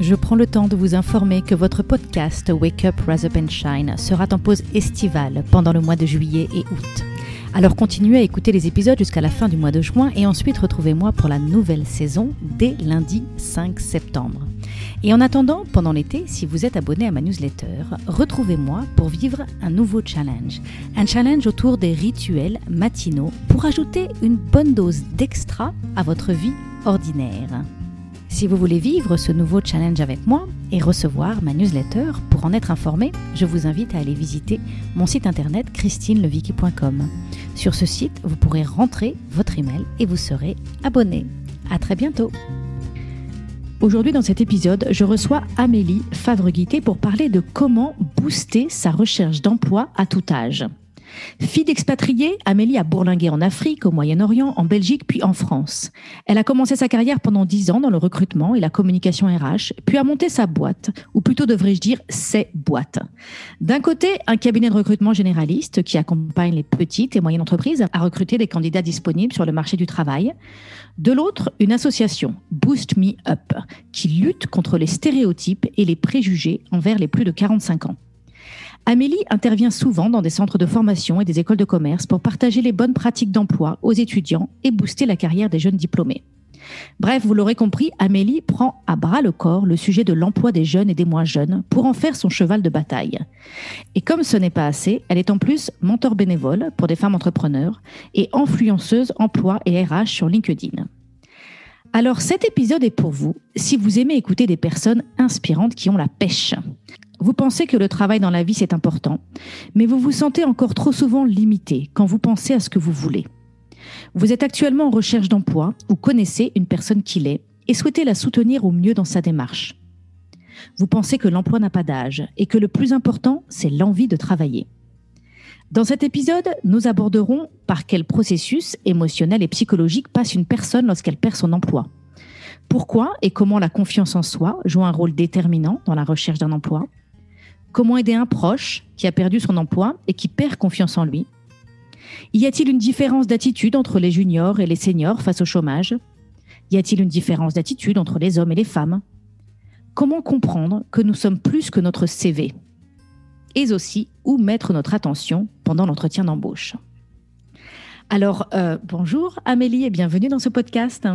je prends le temps de vous informer que votre podcast Wake Up, Rise Up and Shine sera en pause estivale pendant le mois de juillet et août. Alors continuez à écouter les épisodes jusqu'à la fin du mois de juin et ensuite retrouvez-moi pour la nouvelle saison dès lundi 5 septembre. Et en attendant, pendant l'été, si vous êtes abonné à ma newsletter, retrouvez-moi pour vivre un nouveau challenge. Un challenge autour des rituels matinaux pour ajouter une bonne dose d'extra à votre vie ordinaire. Si vous voulez vivre ce nouveau challenge avec moi et recevoir ma newsletter pour en être informé, je vous invite à aller visiter mon site internet christinelevicky.com. Sur ce site, vous pourrez rentrer votre email et vous serez abonné. À très bientôt. Aujourd'hui, dans cet épisode, je reçois Amélie favre pour parler de comment booster sa recherche d'emploi à tout âge. Fille d'expatriée, Amélie a bourlingué en Afrique, au Moyen-Orient, en Belgique, puis en France. Elle a commencé sa carrière pendant dix ans dans le recrutement et la communication RH, puis a monté sa boîte, ou plutôt devrais-je dire ses boîtes. D'un côté, un cabinet de recrutement généraliste qui accompagne les petites et moyennes entreprises à recruter des candidats disponibles sur le marché du travail. De l'autre, une association, Boost Me Up, qui lutte contre les stéréotypes et les préjugés envers les plus de 45 ans. Amélie intervient souvent dans des centres de formation et des écoles de commerce pour partager les bonnes pratiques d'emploi aux étudiants et booster la carrière des jeunes diplômés. Bref, vous l'aurez compris, Amélie prend à bras le corps le sujet de l'emploi des jeunes et des moins jeunes pour en faire son cheval de bataille. Et comme ce n'est pas assez, elle est en plus mentor bénévole pour des femmes entrepreneurs et influenceuse emploi et RH sur LinkedIn. Alors cet épisode est pour vous si vous aimez écouter des personnes inspirantes qui ont la pêche. Vous pensez que le travail dans la vie, c'est important, mais vous vous sentez encore trop souvent limité quand vous pensez à ce que vous voulez. Vous êtes actuellement en recherche d'emploi ou connaissez une personne qui l'est et souhaitez la soutenir au mieux dans sa démarche. Vous pensez que l'emploi n'a pas d'âge et que le plus important, c'est l'envie de travailler. Dans cet épisode, nous aborderons par quel processus émotionnel et psychologique passe une personne lorsqu'elle perd son emploi. Pourquoi et comment la confiance en soi joue un rôle déterminant dans la recherche d'un emploi? Comment aider un proche qui a perdu son emploi et qui perd confiance en lui. Y a-t-il une différence d'attitude entre les juniors et les seniors face au chômage? Y a-t-il une différence d'attitude entre les hommes et les femmes? Comment comprendre que nous sommes plus que notre CV Et aussi, où mettre notre attention pendant l'entretien d'embauche? Alors, euh, bonjour Amélie et bienvenue dans ce podcast.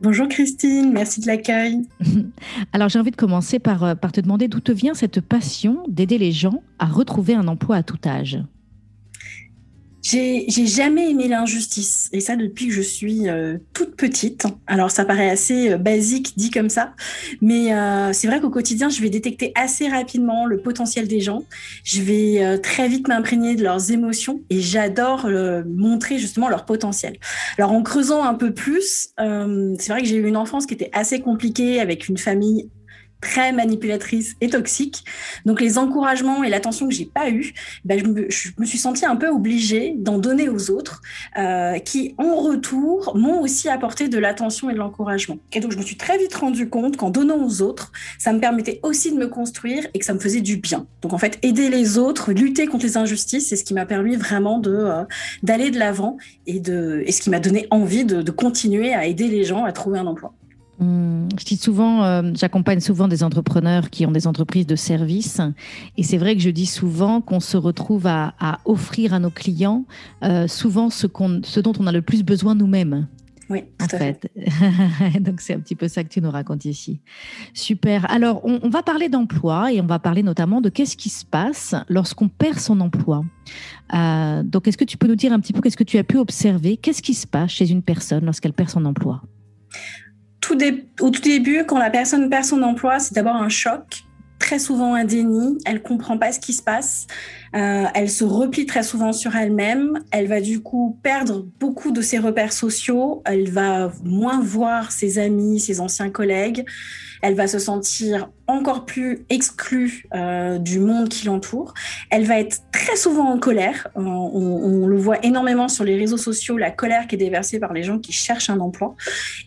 Bonjour Christine, merci de l'accueil. Alors j'ai envie de commencer par, euh, par te demander d'où te vient cette passion d'aider les gens à retrouver un emploi à tout âge. J'ai jamais aimé l'injustice, et ça depuis que je suis euh, toute petite. Alors ça paraît assez euh, basique dit comme ça, mais euh, c'est vrai qu'au quotidien, je vais détecter assez rapidement le potentiel des gens. Je vais très vite m'imprégner de leurs émotions, et j'adore montrer justement leur potentiel. Alors en creusant un peu plus, c'est vrai que j'ai eu une enfance qui était assez compliquée avec une famille très manipulatrice et toxique. Donc les encouragements et l'attention que j'ai pas eu, ben, je, me, suis sentie un peu obligée d'en donner aux autres, euh, qui en retour m'ont aussi apporté de l'attention et de l'encouragement. Et donc je me suis très vite rendu compte qu'en donnant aux autres, ça me permettait aussi de me construire et que ça me faisait du bien. Donc en fait, aider les autres, lutter contre les injustices, c'est ce qui m'a permis vraiment de euh, d'aller de l'avant et de ce qui m'a donné envie de continuer à aider les gens à trouver un emploi. Hum, je dis souvent, euh, j'accompagne souvent des entrepreneurs qui ont des entreprises de services, et c'est vrai que je dis souvent qu'on se retrouve à, offrir à nos clients euh, souvent ce, ce dont on a le plus besoin nous-mêmes. Oui, tout en fait. Donc c'est un petit peu ça que tu nous racontes ici. Super. Alors on, va parler d'emploi et on va parler notamment de qu'est-ce qui se passe lorsqu'on perd son emploi. Euh, donc est-ce que tu peux nous dire un petit peu qu'est-ce que tu as pu observer? Qu'est-ce qui se passe chez une personne lorsqu'elle perd son emploi? Au tout début, quand la personne perd son emploi, c'est d'abord un choc, très souvent un déni. Elle comprend pas ce qui se passe. Euh, elle se replie très souvent sur elle-même. Elle va du coup perdre beaucoup de ses repères sociaux. Elle va moins voir ses amis, ses anciens collègues. elle va se sentir encore plus exclue euh, du monde qui l'entoure. Elle va être très souvent en colère. On, on, le voit énormément sur les réseaux sociaux, la colère qui est déversée par les gens qui cherchent un emploi.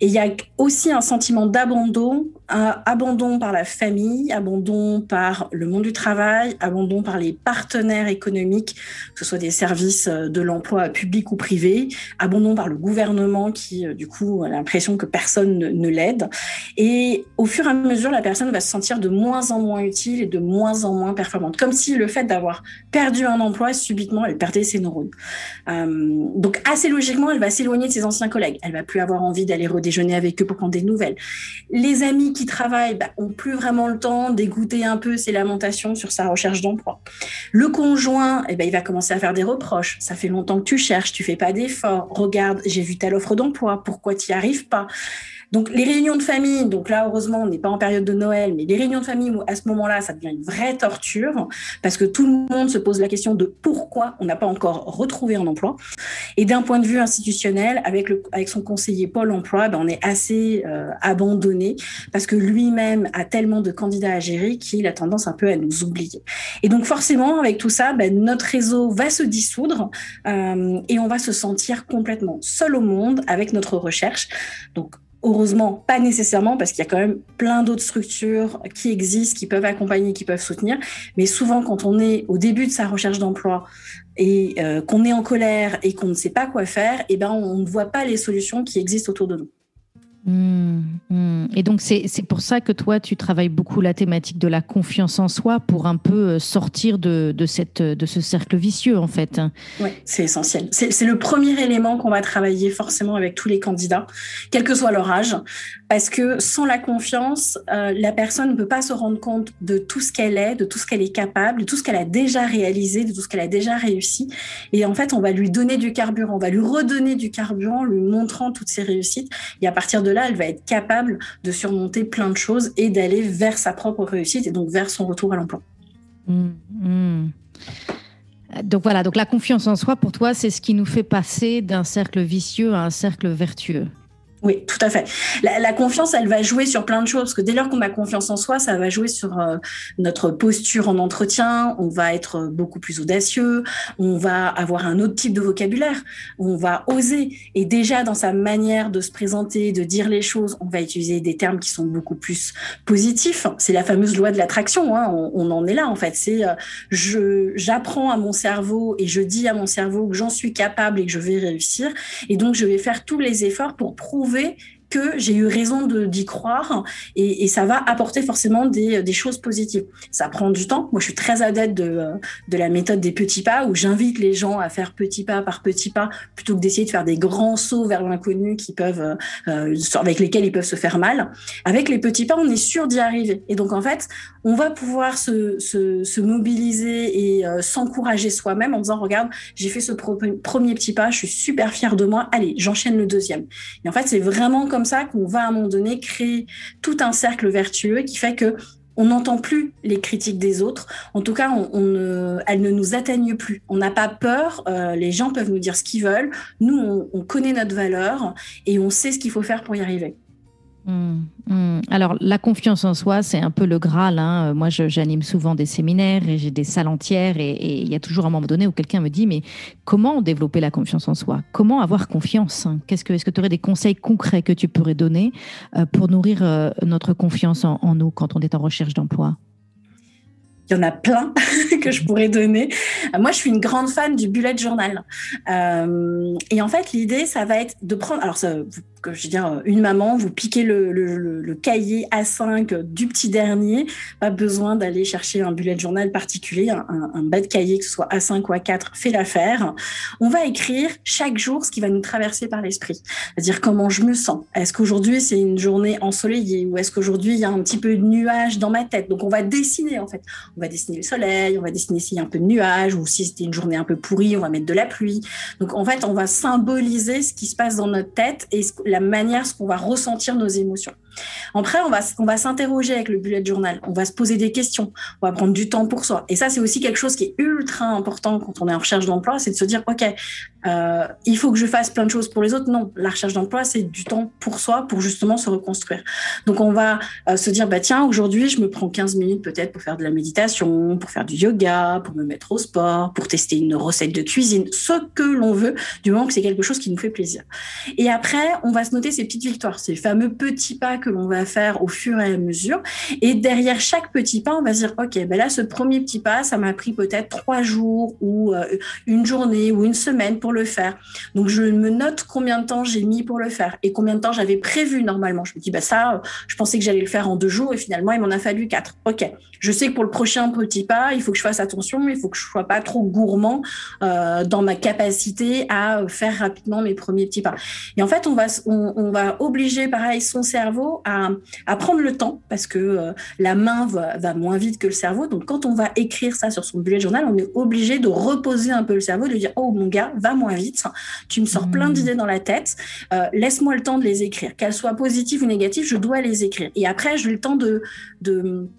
Et il y a aussi un sentiment d'abandon, abandon par la famille, abandon par le monde du travail, abandon par les partenaires économiques, que ce soit des services de l'emploi public ou privé, abandon par le gouvernement qui, euh, du coup, a l'impression que personne ne, ne l'aide. Et au fur et à mesure, la personne va se sentir de moins en moins utile et de moins en moins performante. Comme si le fait d'avoir perdu un emploi, subitement, elle perdait ses neurones. Euh, donc, assez logiquement, elle va s'éloigner de ses anciens collègues. Elle va plus avoir envie d'aller redéjeuner avec eux pour prendre des nouvelles. Les amis qui travaillent bah, ont plus vraiment le temps d'écouter un peu ses lamentations sur sa recherche d'emploi. Le conjoint, eh ben, il va commencer à faire des reproches. Ça fait longtemps que tu cherches, tu fais pas d'efforts. Regarde, j'ai vu telle offre d'emploi, pourquoi tu n'y arrives pas? Donc les réunions de famille, donc là heureusement on n'est pas en période de Noël, mais les réunions de famille à ce moment-là ça devient une vraie torture parce que tout le monde se pose la question de pourquoi on n'a pas encore retrouvé un emploi. Et d'un point de vue institutionnel, avec le avec son conseiller Pôle Emploi, ben, on est assez euh, abandonné parce que lui-même a tellement de candidats à gérer qu'il a tendance un peu à nous oublier. Et donc forcément avec tout ça, ben, notre réseau va se dissoudre euh, et on va se sentir complètement seul au monde avec notre recherche. Donc Heureusement, pas nécessairement, parce qu'il y a quand même plein d'autres structures qui existent, qui peuvent accompagner, qui peuvent soutenir. Mais souvent, quand on est au début de sa recherche d'emploi et euh, qu'on est en colère et qu'on ne sait pas quoi faire, eh ben, on ne voit pas les solutions qui existent autour de nous. Mmh, mmh. Et donc, c'est pour ça que toi, tu travailles beaucoup la thématique de la confiance en soi pour un peu euh, sortir de, de, ce cercle vicieux, en fait. Oui, c'est essentiel. C'est le premier élément qu'on va travailler forcément avec tous les candidats, quel que soit leur âge, parce que sans la confiance, euh, la personne ne peut pas se rendre compte de tout ce qu'elle est, de tout ce qu'elle est capable, de tout ce qu'elle a déjà réalisé, de tout ce qu'elle a déjà réussi. Et en fait, on va lui donner du carburant, on va lui redonner du carburant, lui montrant toutes ses réussites. Et à partir de là, elle va être capable de surmonter plein de choses et d'aller vers sa propre réussite et donc vers son retour à l'emploi. Mmh, mmh. Donc voilà, donc la confiance en soi, pour toi, c'est ce qui nous fait passer d'un cercle vicieux à un cercle vertueux. Oui, tout à fait. La, confiance, elle va jouer sur plein de choses, parce que dès lors qu'on a confiance en soi, ça va jouer sur euh, notre posture en entretien, on va être beaucoup plus audacieux, on va avoir un autre type de vocabulaire, on va oser. Et déjà, dans sa manière de se présenter, de dire les choses, on va utiliser des termes qui sont beaucoup plus positifs. C'est la fameuse loi de l'attraction, hein. on, en est là en fait. C'est euh, je j'apprends à mon cerveau et je dis à mon cerveau que j'en suis capable et que je vais réussir. Et donc, je vais faire tous les efforts pour prouver desenvolver que j'ai eu raison d'y croire et, ça va apporter forcément des, choses positives. Ça prend du temps. Moi, je suis très adepte de, la méthode des petits pas où j'invite les gens à faire petit pas par petit pas plutôt que d'essayer de faire des grands sauts vers l'inconnu qui peuvent, euh, avec lesquels ils peuvent se faire mal. Avec les petits pas, on est sûr d'y arriver. Et donc, en fait, on va pouvoir se, se, mobiliser et euh, s'encourager soi-même en disant, regarde, j'ai fait ce premier petit pas, je suis super fière de moi. Allez, j'enchaîne le deuxième. Et en fait, c'est vraiment comme ça qu'on va à un moment donné créer tout un cercle vertueux qui fait que on n'entend plus les critiques des autres. En tout cas, on, ne, elles ne nous atteignent plus. On n'a pas peur. Euh, les gens peuvent nous dire ce qu'ils veulent. Nous, on connaît notre valeur et on sait ce qu'il faut faire pour y arriver. Mmh, mmh. Alors, la confiance en soi, c'est un peu le Graal. Hein. Euh, moi, j'anime souvent des séminaires et j'ai des salles entières. Et il y a toujours un moment donné où quelqu'un me dit Mais comment développer la confiance en soi? Comment avoir confiance Est-ce que tu aurais des conseils concrets que tu pourrais donner euh, pour nourrir euh, notre confiance en, nous quand on est en recherche d'emploi? Il y en a plein que je pourrais donner. Moi, je suis une grande fan du bullet journal. et en fait, l'idée, ça va être de prendre. Alors, ça, que je veux dire, une maman, vous piquez le, le, le, cahier A5 du petit dernier, pas besoin d'aller chercher un bullet journal particulier, un, un, bas de cahier, que ce soit A5 ou A4, fait l'affaire. On va écrire chaque jour ce qui va nous traverser par l'esprit, c'est-à-dire comment je me sens. Est-ce qu'aujourd'hui c'est une journée ensoleillée ou est-ce qu'aujourd'hui il y a un petit peu de nuage dans ma tête? Donc on va dessiner en fait. On va dessiner le soleil, on va dessiner s'il y a un peu de nuage ou si c'était une journée un peu pourrie, on va mettre de la pluie. Donc en fait, on va symboliser ce qui se passe dans notre tête et la manière ce qu'on va ressentir nos émotions. Après, on va, on va s'interroger avec le bullet journal, on va se poser des questions, on va prendre du temps pour soi. Et ça, c'est aussi quelque chose qui est ultra important quand on est en recherche d'emploi, c'est de se dire, OK, euh, il faut que je fasse plein de choses pour les autres. Non, la recherche d'emploi, c'est du temps pour soi, pour justement se reconstruire. Donc, on va euh, se dire, bah, tiens, aujourd'hui, je me prends 15 minutes peut-être pour faire de la méditation, pour faire du yoga, pour me mettre au sport, pour tester une recette de cuisine, ce que l'on veut, du moment que c'est quelque chose qui nous fait plaisir. Et après, on va se noter ces petites victoires, ces fameux petits pas que l'on va faire au fur et à mesure. Et derrière chaque petit pas, on va se dire, OK, ben là, ce premier petit pas, ça m'a pris peut-être trois jours ou euh, une journée ou une semaine pour le faire. Donc, je me note combien de temps j'ai mis pour le faire et combien de temps j'avais prévu normalement. Je me dis, bah ça, je pensais que j'allais le faire en deux jours et finalement, il m'en a fallu quatre. OK. Je sais que pour le prochain petit pas, il faut que je fasse attention, il faut que je sois pas trop gourmand euh, dans ma capacité à faire rapidement mes premiers petits pas. Et en fait, on va, on, va obliger, pareil, son cerveau à, à prendre le temps parce que euh, la main va, va, moins vite que le cerveau. Donc, quand on va écrire ça sur son bullet journal, on est obligé de reposer un peu le cerveau, de dire, oh mon gars, va moins vite, tu me sors plein mmh. d'idées dans la tête, euh, laisse-moi le temps de les écrire. Qu'elles soient positives ou négatives, je dois les écrire. Et après, j'ai le temps de, de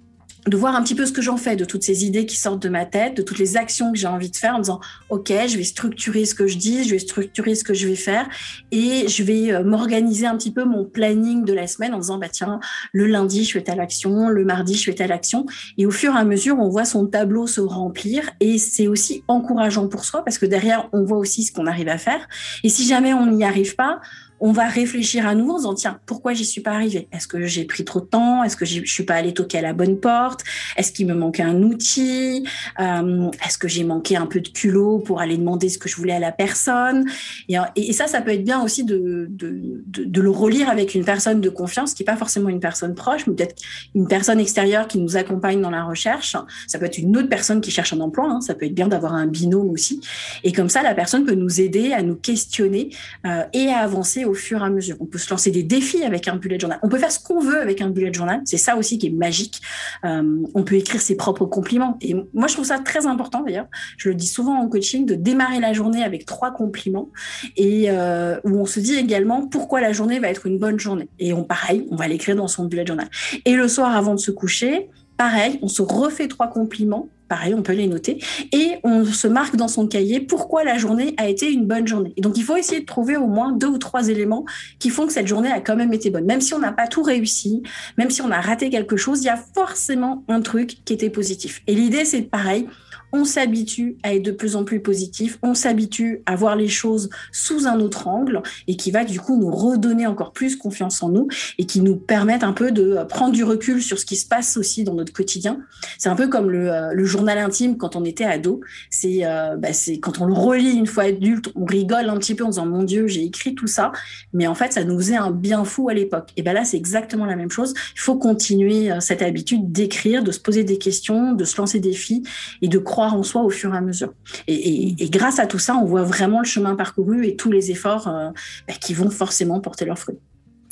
de voir un petit peu ce que j'en fais de toutes ces idées qui sortent de ma tête, de toutes les actions que j'ai envie de faire en disant OK, je vais structurer ce que je dis, je vais structurer ce que je vais faire et je vais euh, m'organiser un petit peu mon planning de la semaine en disant bah tiens, le lundi je fais telle action, le mardi je fais telle action et au fur et à mesure on voit son tableau se remplir et c'est aussi encourageant pour soi parce que derrière on voit aussi ce qu'on arrive à faire et si jamais on n'y arrive pas, on va réfléchir à nouveau en disant tiens pourquoi j'y suis pas arrivée? Est-ce que j'ai pris trop de temps? Est-ce que je suis pas allée toquer à la bonne porte? Est-ce qu'il me manquait un outil? Euh, Est-ce que j'ai manqué un peu de culot pour aller demander ce que je voulais à la personne? Et, ça ça peut être bien aussi de, de, le relire avec une personne de confiance qui n'est pas forcément une personne proche mais peut-être une personne extérieure qui nous accompagne dans la recherche. Ça peut être une autre personne qui cherche un emploi. Hein. Ça peut être bien d'avoir un binôme aussi. Et comme ça la personne peut nous aider à nous questionner euh, et à avancer au fur et à mesure. On peut se lancer des défis avec un bullet journal. On peut faire ce qu'on veut avec un bullet journal. C'est ça aussi qui est magique. Euh, on peut écrire ses propres compliments. Et moi, je trouve ça très important d'ailleurs. Je le dis souvent en coaching de démarrer la journée avec trois compliments et euh, où on se dit également pourquoi la journée va être une bonne journée. Et on pareil, on va l'écrire dans son bullet journal. Et le soir avant de se coucher, pareil, on se refait trois compliments pareil, on peut les noter, et on se marque dans son cahier pourquoi la journée a été une bonne journée. Et donc, il faut essayer de trouver au moins deux ou trois éléments qui font que cette journée a quand même été bonne. Même si on n'a pas tout réussi, même si on a raté quelque chose, il y a forcément un truc qui était positif. Et l'idée, c'est pareil, on s'habitue à être de plus en plus positif, on s'habitue à voir les choses sous un autre angle et qui va du coup nous redonner encore plus confiance en nous et qui nous permettent un peu de prendre du recul sur ce qui se passe aussi dans notre quotidien. C'est un peu comme le, euh, journal intime quand on était ado. C'est euh, bah, c'est quand on le relit une fois adulte, on rigole un petit peu en disant mon Dieu j'ai écrit tout ça, mais en fait ça nous faisait un bien fou à l'époque. Et ben là c'est exactement la même chose. Il faut continuer euh, cette habitude d'écrire, de se poser des questions, de se lancer des défis et de croire en soi au fur et à mesure. Et, grâce à tout ça, on voit vraiment le chemin parcouru et tous les efforts euh, bah, qui vont forcément porter leurs fruits.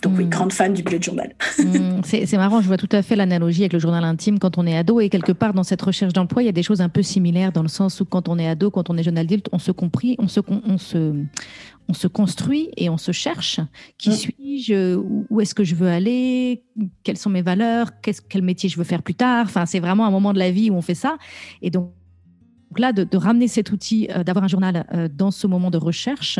Donc oui, hmm. grande fan du bullet journal. Hmm, c'est marrant, je vois tout à fait l'analogie avec le journal intime quand on est ado et quelque part dans cette recherche d'emploi, il y a des choses un peu similaires dans le sens où quand on est ado, quand on est jeune adulte, on se compris, on se, on se, on se construit et on se cherche. Qui hmm. suis-je? Où est-ce que je veux aller? Quelles sont mes valeurs? Quel métier je veux faire plus tard? Enfin, c'est vraiment un moment de la vie où on fait ça. Et donc donc là, de, ramener cet outil, euh, d'avoir un journal euh, dans ce moment de recherche,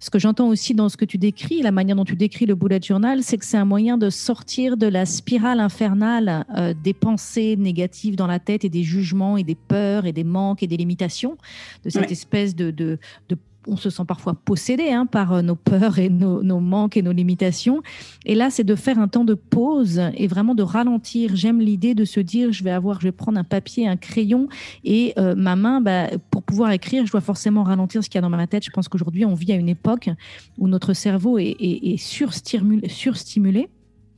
ce que j'entends aussi dans ce que tu décris, la manière dont tu décris le bullet journal, c'est que c'est un moyen de sortir de la spirale infernale euh, des pensées négatives dans la tête et des jugements et des peurs et des manques et des limitations, de cette espèce de, de, de on se sent parfois possédé hein, par euh, nos peurs et nos, manques et nos limitations. Et là, c'est de faire un temps de pause et vraiment de ralentir. J'aime l'idée de se dire, je vais avoir, je vais prendre un papier, un crayon et euh, ma main, bah, pour pouvoir écrire, je dois forcément ralentir ce qu'il y a dans ma tête. Je pense qu'aujourd'hui, on vit à une époque où notre cerveau est, surstimulé.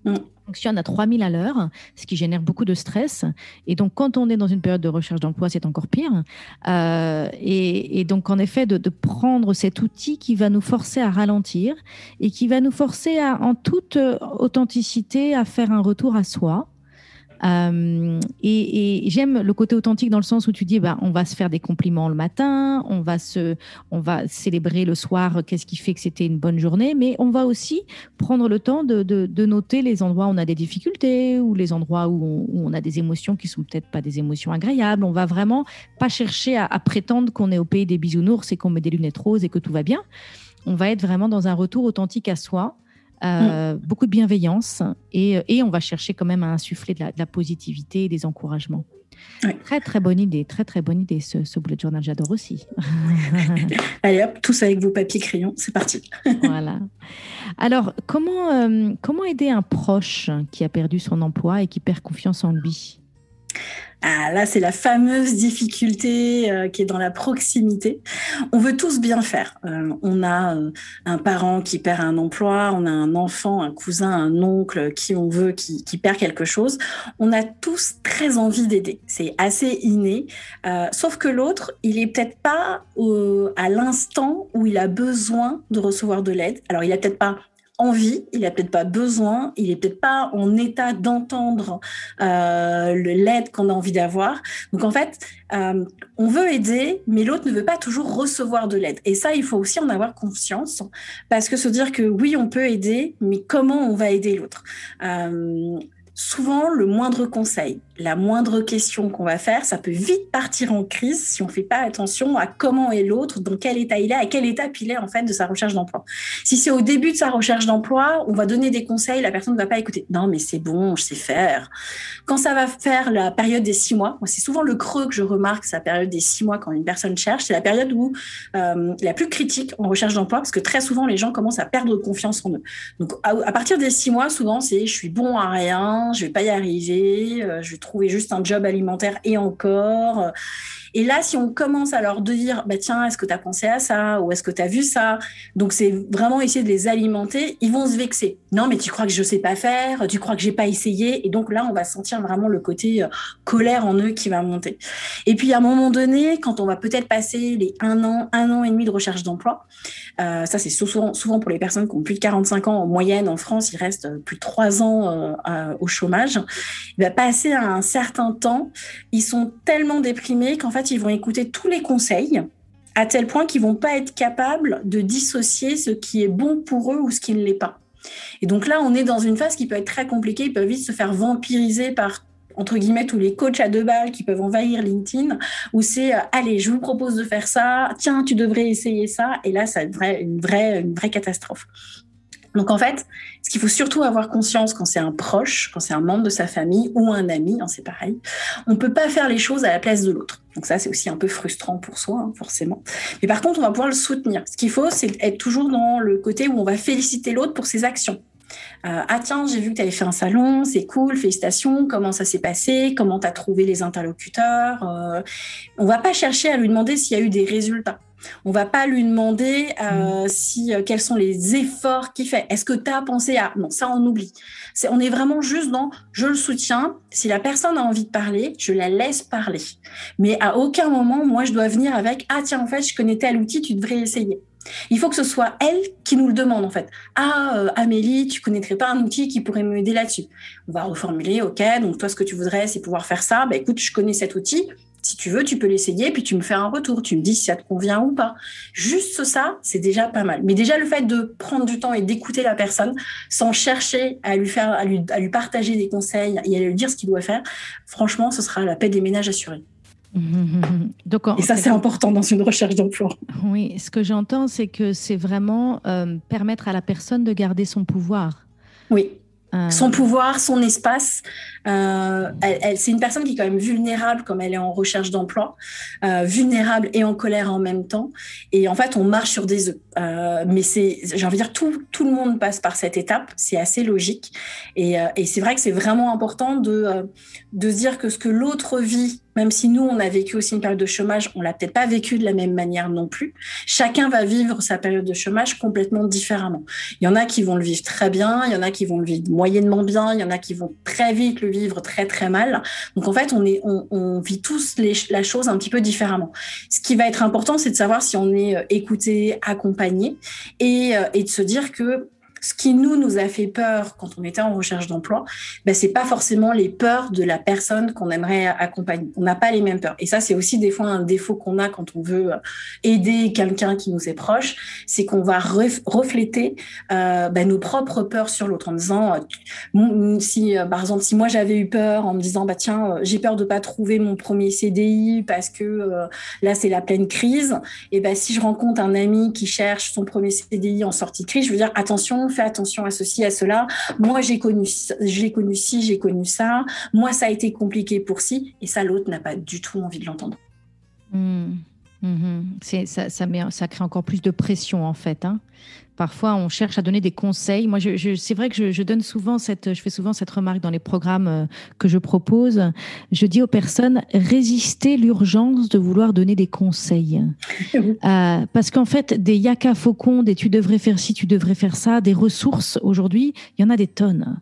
Mm fonctionne à 3000 à l'heure, ce qui génère beaucoup de stress. Et donc, quand on est dans une période de recherche d'emploi, c'est encore pire. Euh, et, donc, en effet, de, prendre cet outil qui va nous forcer à ralentir et qui va nous forcer en toute authenticité à faire un retour à soi. Euh, et, j'aime le côté authentique dans le sens où tu dis, bah, on va se faire des compliments le matin, on va se, célébrer le soir, qu'est-ce qui fait que c'était une bonne journée, mais on va aussi prendre le temps de, de, noter les endroits où on a des difficultés ou les endroits où on, a des émotions qui sont peut-être pas des émotions agréables. On va vraiment pas chercher à, prétendre qu'on est au pays des bisounours et qu'on met des lunettes roses et que tout va bien. On va être vraiment dans un retour authentique à soi euh, mm. beaucoup de bienveillance et, et, on va chercher quand même à insuffler de la, positivité et des encouragements. Très très bonne idée, très très bonne idée ce, ce bullet journal, j'adore aussi. Allez hop, tous avec vos papiers crayons, c'est parti. voilà. Alors comment euh, comment aider un proche qui a perdu son emploi et qui perd confiance en lui? Ah, là, c'est la fameuse difficulté euh, qui est dans la proximité. On veut tous bien faire. Euh, on a euh, un parent qui perd un emploi, on a un enfant, un cousin, un oncle qui on veut qui, perd quelque chose. On a tous très envie d'aider. C'est assez inné. sauf que l'autre, il est peut-être pas à l'instant où il a besoin de recevoir de l'aide. Alors, il a peut-être pas envie, il n'a peut-être pas besoin, il n'est peut-être pas en état d'entendre euh, l'aide qu'on a envie d'avoir. Donc en fait, euh, on veut aider, mais l'autre ne veut pas toujours recevoir de l'aide. Et ça, il faut aussi en avoir conscience, parce que se dire que oui, on peut aider, mais comment on va aider l'autre? Euh, Souvent, le moindre conseil, la moindre question qu'on va faire, ça peut vite partir en crise si on ne fait pas attention à comment est l'autre, dans quel état il est, à quel étape il est en fait de sa recherche d'emploi. Si c'est au début de sa recherche d'emploi, on va donner des conseils, la personne ne va pas écouter. Non, mais c'est bon, je sais faire. Quand ça va faire la période des six mois, c'est souvent le creux que je remarque, c'est la période des six mois quand une personne cherche, c'est la période où euh, la plus critique en recherche d'emploi, parce que très souvent les gens commencent à perdre confiance en eux. Donc à, partir des six mois, souvent c'est je suis bon à rien, je vais pas y arriver, euh, je vais trouver juste un job alimentaire et encore. Et là, si on commence à leur dire, bah, tiens, est-ce que tu as pensé à ça ou est-ce que tu as vu ça? Donc, c'est vraiment essayer de les alimenter. Ils vont se vexer. Non, mais tu crois que je sais pas faire, tu crois que j'ai pas essayé? Et donc là, on va sentir vraiment le côté euh, colère en eux qui va monter. Et puis, à un moment donné, quand on va peut-être passer les un an, un an et demi de recherche d'emploi, euh, ça, c'est souvent, souvent pour les personnes qui ont plus de 45 ans en moyenne en France, il reste euh, plus de trois ans au chômage. Il va passer un certain temps, ils sont tellement déprimés qu'en fait, ils vont écouter tous les conseils à tel point qu'ils vont pas être capables de dissocier ce qui est bon pour eux ou ce qui ne l'est pas. Et donc là, on est dans une phase qui peut être très compliquée. Ils peuvent vite se faire vampiriser par entre guillemets tous les coachs à deux balles qui peuvent envahir LinkedIn où c'est euh, allez je vous propose de faire ça tiens tu devrais essayer ça et là ça devrait une vraie une vraie catastrophe donc en fait, ce qu'il faut surtout avoir conscience quand c'est un proche, quand c'est un membre de sa famille ou un ami, hein, c'est pareil, on ne peut pas faire les choses à la place de l'autre. Donc ça, c'est aussi un peu frustrant pour soi, hein, forcément. Mais par contre, on va pouvoir le soutenir. Ce qu'il faut, c'est être toujours dans le côté où on va féliciter l'autre pour ses actions. Euh, ah tiens, j'ai vu que tu avais fait un salon, c'est cool, félicitations, comment ça s'est passé, comment tu as trouvé les interlocuteurs. Euh, on va pas chercher à lui demander s'il y a eu des résultats. On va pas lui demander euh, mm. si euh, quels sont les efforts qu'il fait. Est-ce que tu as pensé à non ça on oublie. C'est on est vraiment juste dans je le soutiens. Si la personne a envie de parler, je la laisse parler. Mais à aucun moment moi je dois venir avec ah tiens en fait je connais tel outil tu devrais essayer. Il faut que ce soit elle qui nous le demande en fait. Ah euh, Amélie, tu connaîtrais pas un outil qui pourrait m'aider là-dessus On va reformuler. Ok, donc toi ce que tu voudrais c'est pouvoir faire ça. Bah écoute, je connais cet outil si tu veux, tu peux l'essayer, puis tu me fais un retour. Tu me dis si ça te convient ou pas. Juste ça, c'est déjà pas mal. Mais déjà, le fait de prendre du temps et d'écouter la personne sans chercher à lui, faire, à lui, à lui partager des conseils et à lui dire ce qu'il doit faire, franchement, ce sera la paix des ménages assurée. Donc, et ça, c'est important dans une recherche d'emploi. Oui, ce que j'entends, c'est que c'est vraiment euh, permettre à la personne de garder son pouvoir. Oui. Euh, son pouvoir, son espace. Euh, elle, c'est une personne qui est quand même vulnérable, comme elle est en recherche d'emploi, euh, vulnérable et en colère en même temps. Et en fait, on marche sur des œufs. Euh, mais c'est, j'ai envie de dire, tout, tout le monde passe par cette étape. C'est assez logique. Et, euh, et c'est vrai que c'est vraiment important de, de se dire que ce que l'autre vit même si nous, on a vécu aussi une période de chômage, on l'a peut-être pas vécu de la même manière non plus. Chacun va vivre sa période de chômage complètement différemment. Il y en a qui vont le vivre très bien, il y en a qui vont le vivre moyennement bien, il y en a qui vont très vite le vivre très très mal. Donc en fait, on est, on, vit tous la chose un petit peu différemment. Ce qui va être important, c'est de savoir si on est euh, écouté, accompagné, euh, et de se dire que ce qui nous nous a fait peur quand on était en recherche d'emploi, ben c'est pas forcément les peurs de la personne qu'on aimerait accompagner. On n'a pas les mêmes peurs. Et ça, c'est aussi des fois un défaut qu'on a quand on veut aider quelqu'un qui nous est proche, c'est qu'on va refléter euh, ben, nos propres peurs sur l'autre en disant, euh, si euh, par exemple, si moi j'avais eu peur en me disant, bah tiens, j'ai peur de pas trouver mon premier CDI parce que là c'est la pleine crise, et ben si je rencontre un ami qui cherche son premier CDI en sortie de crise, je veux dire attention, fais attention à ceci, à cela. Moi j'ai connu, j'ai connu ci, j'ai connu ça. Moi ça a été compliqué pour ci, et ça l'autre n'a pas du tout envie de l'entendre. Mmh. Mmh. Ça, ça crée encore plus de pression en fait. Hein. Parfois, on cherche à donner des conseils. Moi, je, c'est vrai que je, donne souvent cette, je fais souvent cette remarque dans les programmes euh, que je propose. Je dis aux personnes résistez l'urgence de vouloir donner des conseils, euh, parce qu'en fait, des yaka faucons, des tu devrais faire ci, tu devrais faire ça, des ressources aujourd'hui, il y en a des tonnes.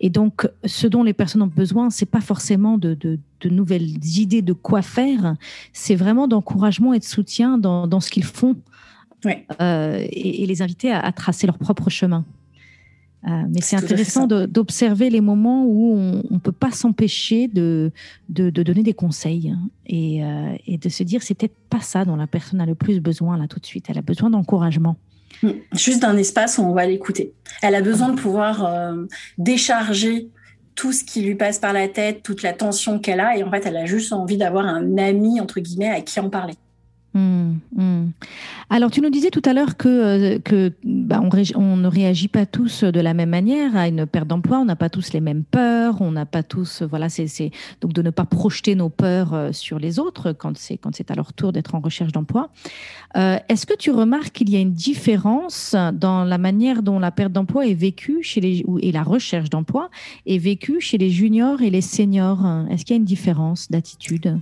Et donc, ce dont les personnes ont besoin, c'est pas forcément de, de, de, nouvelles idées de quoi faire, c'est vraiment d'encouragement et de soutien dans, dans ce qu'ils font euh, et, les inviter à, tracer leur propre chemin. Euh, mais c'est intéressant d'observer les moments où on ne peut pas s'empêcher de, de, donner des conseils hein, et, euh, et, de se dire c'est peut-être pas ça dont la personne a le plus besoin là tout de suite. Elle a besoin d'encouragement. Mm. Juste d'un espace où on va l'écouter. Elle a besoin de pouvoir décharger tout ce qui lui passe par la tête, toute la tension qu'elle a, et en fait, elle a juste envie d'avoir un ami, entre guillemets, à qui en parler. Mmh, mmh. Alors, tu nous disais tout à l'heure que, euh, bah, on, ne réagit pas tous de la même manière à une perte d'emploi. On n'a pas tous les mêmes peurs. On n'a pas tous, voilà, c'est donc de ne pas projeter nos peurs euh, sur les autres quand c'est quand c'est à leur tour d'être en recherche d'emploi. Euh, est-ce que tu remarques qu'il y a une différence dans la manière dont la perte d'emploi est vécue chez les et la recherche d'emploi est vécue chez les juniors et les seniors? Est-ce qu'il y a une différence d'attitude?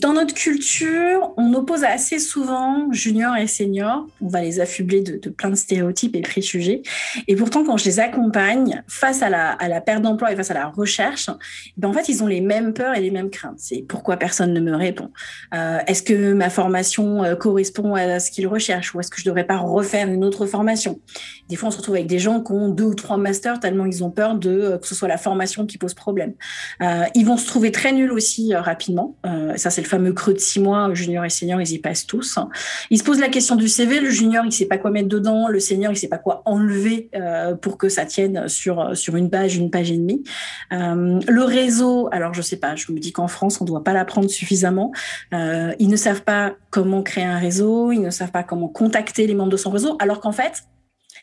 Dans notre culture, on oppose assez souvent junior et senior. On va les affubler de, plein de stéréotypes et préjugés. Et pourtant, quand je les accompagne face à la, perte d'emploi et face à la recherche, ben en fait, ils ont les mêmes peurs et les mêmes craintes. C'est pourquoi personne ne me répond. Euh, est-ce que ma formation euh, correspond à ce qu'ils recherchent ou est-ce que je devrais pas refaire une autre formation? Des fois, on se retrouve avec des gens qui ont deux ou trois masters tellement ils ont peur de euh, que ce soit la formation qui pose problème. ils vont se trouver très nuls aussi rapidement. ça, c'est le fameux creux de six mois, junior et senior, ils y passent tous. Ils se posent la question du CV, le junior, il sait pas quoi mettre dedans, le senior, il sait pas quoi enlever euh, pour que ça tienne sur, sur une page, une page et demie. Euh, le réseau, alors je sais pas, je me dis qu'en France, on doit pas l'apprendre suffisamment. Euh, ils ne savent pas comment créer un réseau, ils ne savent pas comment contacter les membres de son réseau, alors qu'en fait,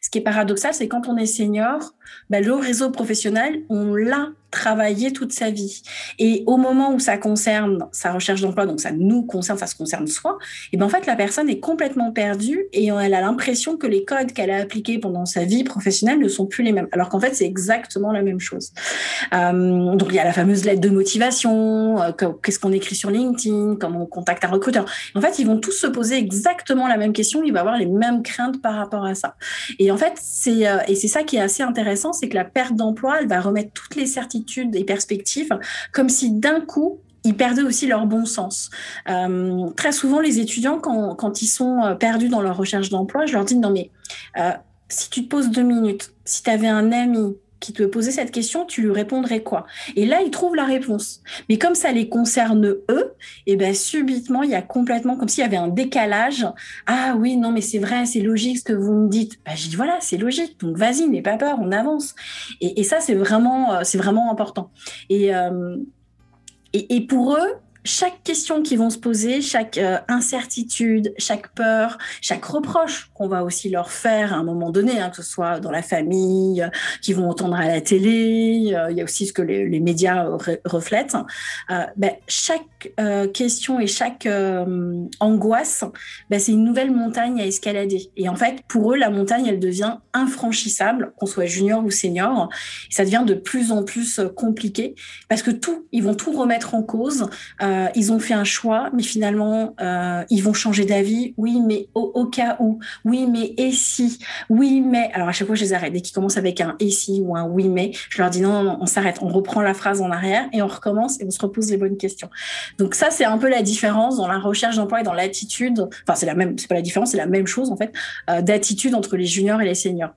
ce qui est paradoxal, c'est quand on est senior, ben, le réseau professionnel, on l'a travailler toute sa vie. Et au moment où ça concerne sa recherche d'emploi, donc ça nous concerne, ça se concerne soi, et ben en fait la personne est complètement perdue et elle a l'impression que les codes qu'elle a appliqués pendant sa vie professionnelle ne sont plus les mêmes. Alors qu'en fait c'est exactement la même chose. Euh, donc il y a la fameuse lettre de motivation, euh, qu'est-ce qu'on écrit sur LinkedIn, comment on contacte un recruteur. En fait ils vont tous se poser exactement la même question, il va avoir les mêmes craintes par rapport à ça. Et en fait c'est euh, c'est ça qui est assez intéressant, c'est que la perte d'emploi, elle va remettre toutes les certitudes et perspectives, comme si d'un coup, ils perdaient aussi leur bon sens. Euh, très souvent, les étudiants, quand, ils sont euh, perdus dans leur recherche d'emploi, je leur dis, non mais, euh, si tu te poses deux minutes, si tu avais un ami qui te posait cette question, tu lui répondrais quoi? Et là, ils trouvent la réponse. Mais comme ça les concerne eux, et eh ben subitement, il y a complètement comme s'il y avait un décalage. Ah oui, non, mais c'est vrai, c'est logique ce que vous me dites. Ben, je dis voilà, c'est logique. Donc vas-y, n'aie pas peur, on avance. Et, ça, c'est vraiment, euh, c'est vraiment important. Et, euh, et pour eux, chaque question qu'ils vont se poser, chaque euh, incertitude, chaque peur, chaque reproche qu'on va aussi leur faire à un moment donné, hein, que ce soit dans la famille, euh, qu'ils vont entendre à la télé, euh, il y a aussi ce que les, médias reflètent. Ben, chaque question et chaque angoisse, ben, c'est une nouvelle montagne à escalader. Et en fait, pour eux, la montagne, elle devient infranchissable, qu'on soit junior ou senior. Et ça devient de plus en plus compliqué parce que tout, ils vont tout remettre en cause. Euh, euh, ils ont fait un choix, mais finalement, euh, ils vont changer d'avis. Oui, mais au, cas où. Oui, mais et si? Oui, mais. Alors, à chaque fois, je les arrête. Dès qu'ils commencent avec un et si ou un oui, mais, je leur dis non, on s'arrête. On reprend la phrase en arrière et on recommence et on se repose les bonnes questions. Donc, ça, c'est un peu la différence dans la recherche d'emploi et dans l'attitude. Enfin, c'est la même, c'est pas la différence, c'est la même chose, en fait, euh, d'attitude entre les juniors et les seniors.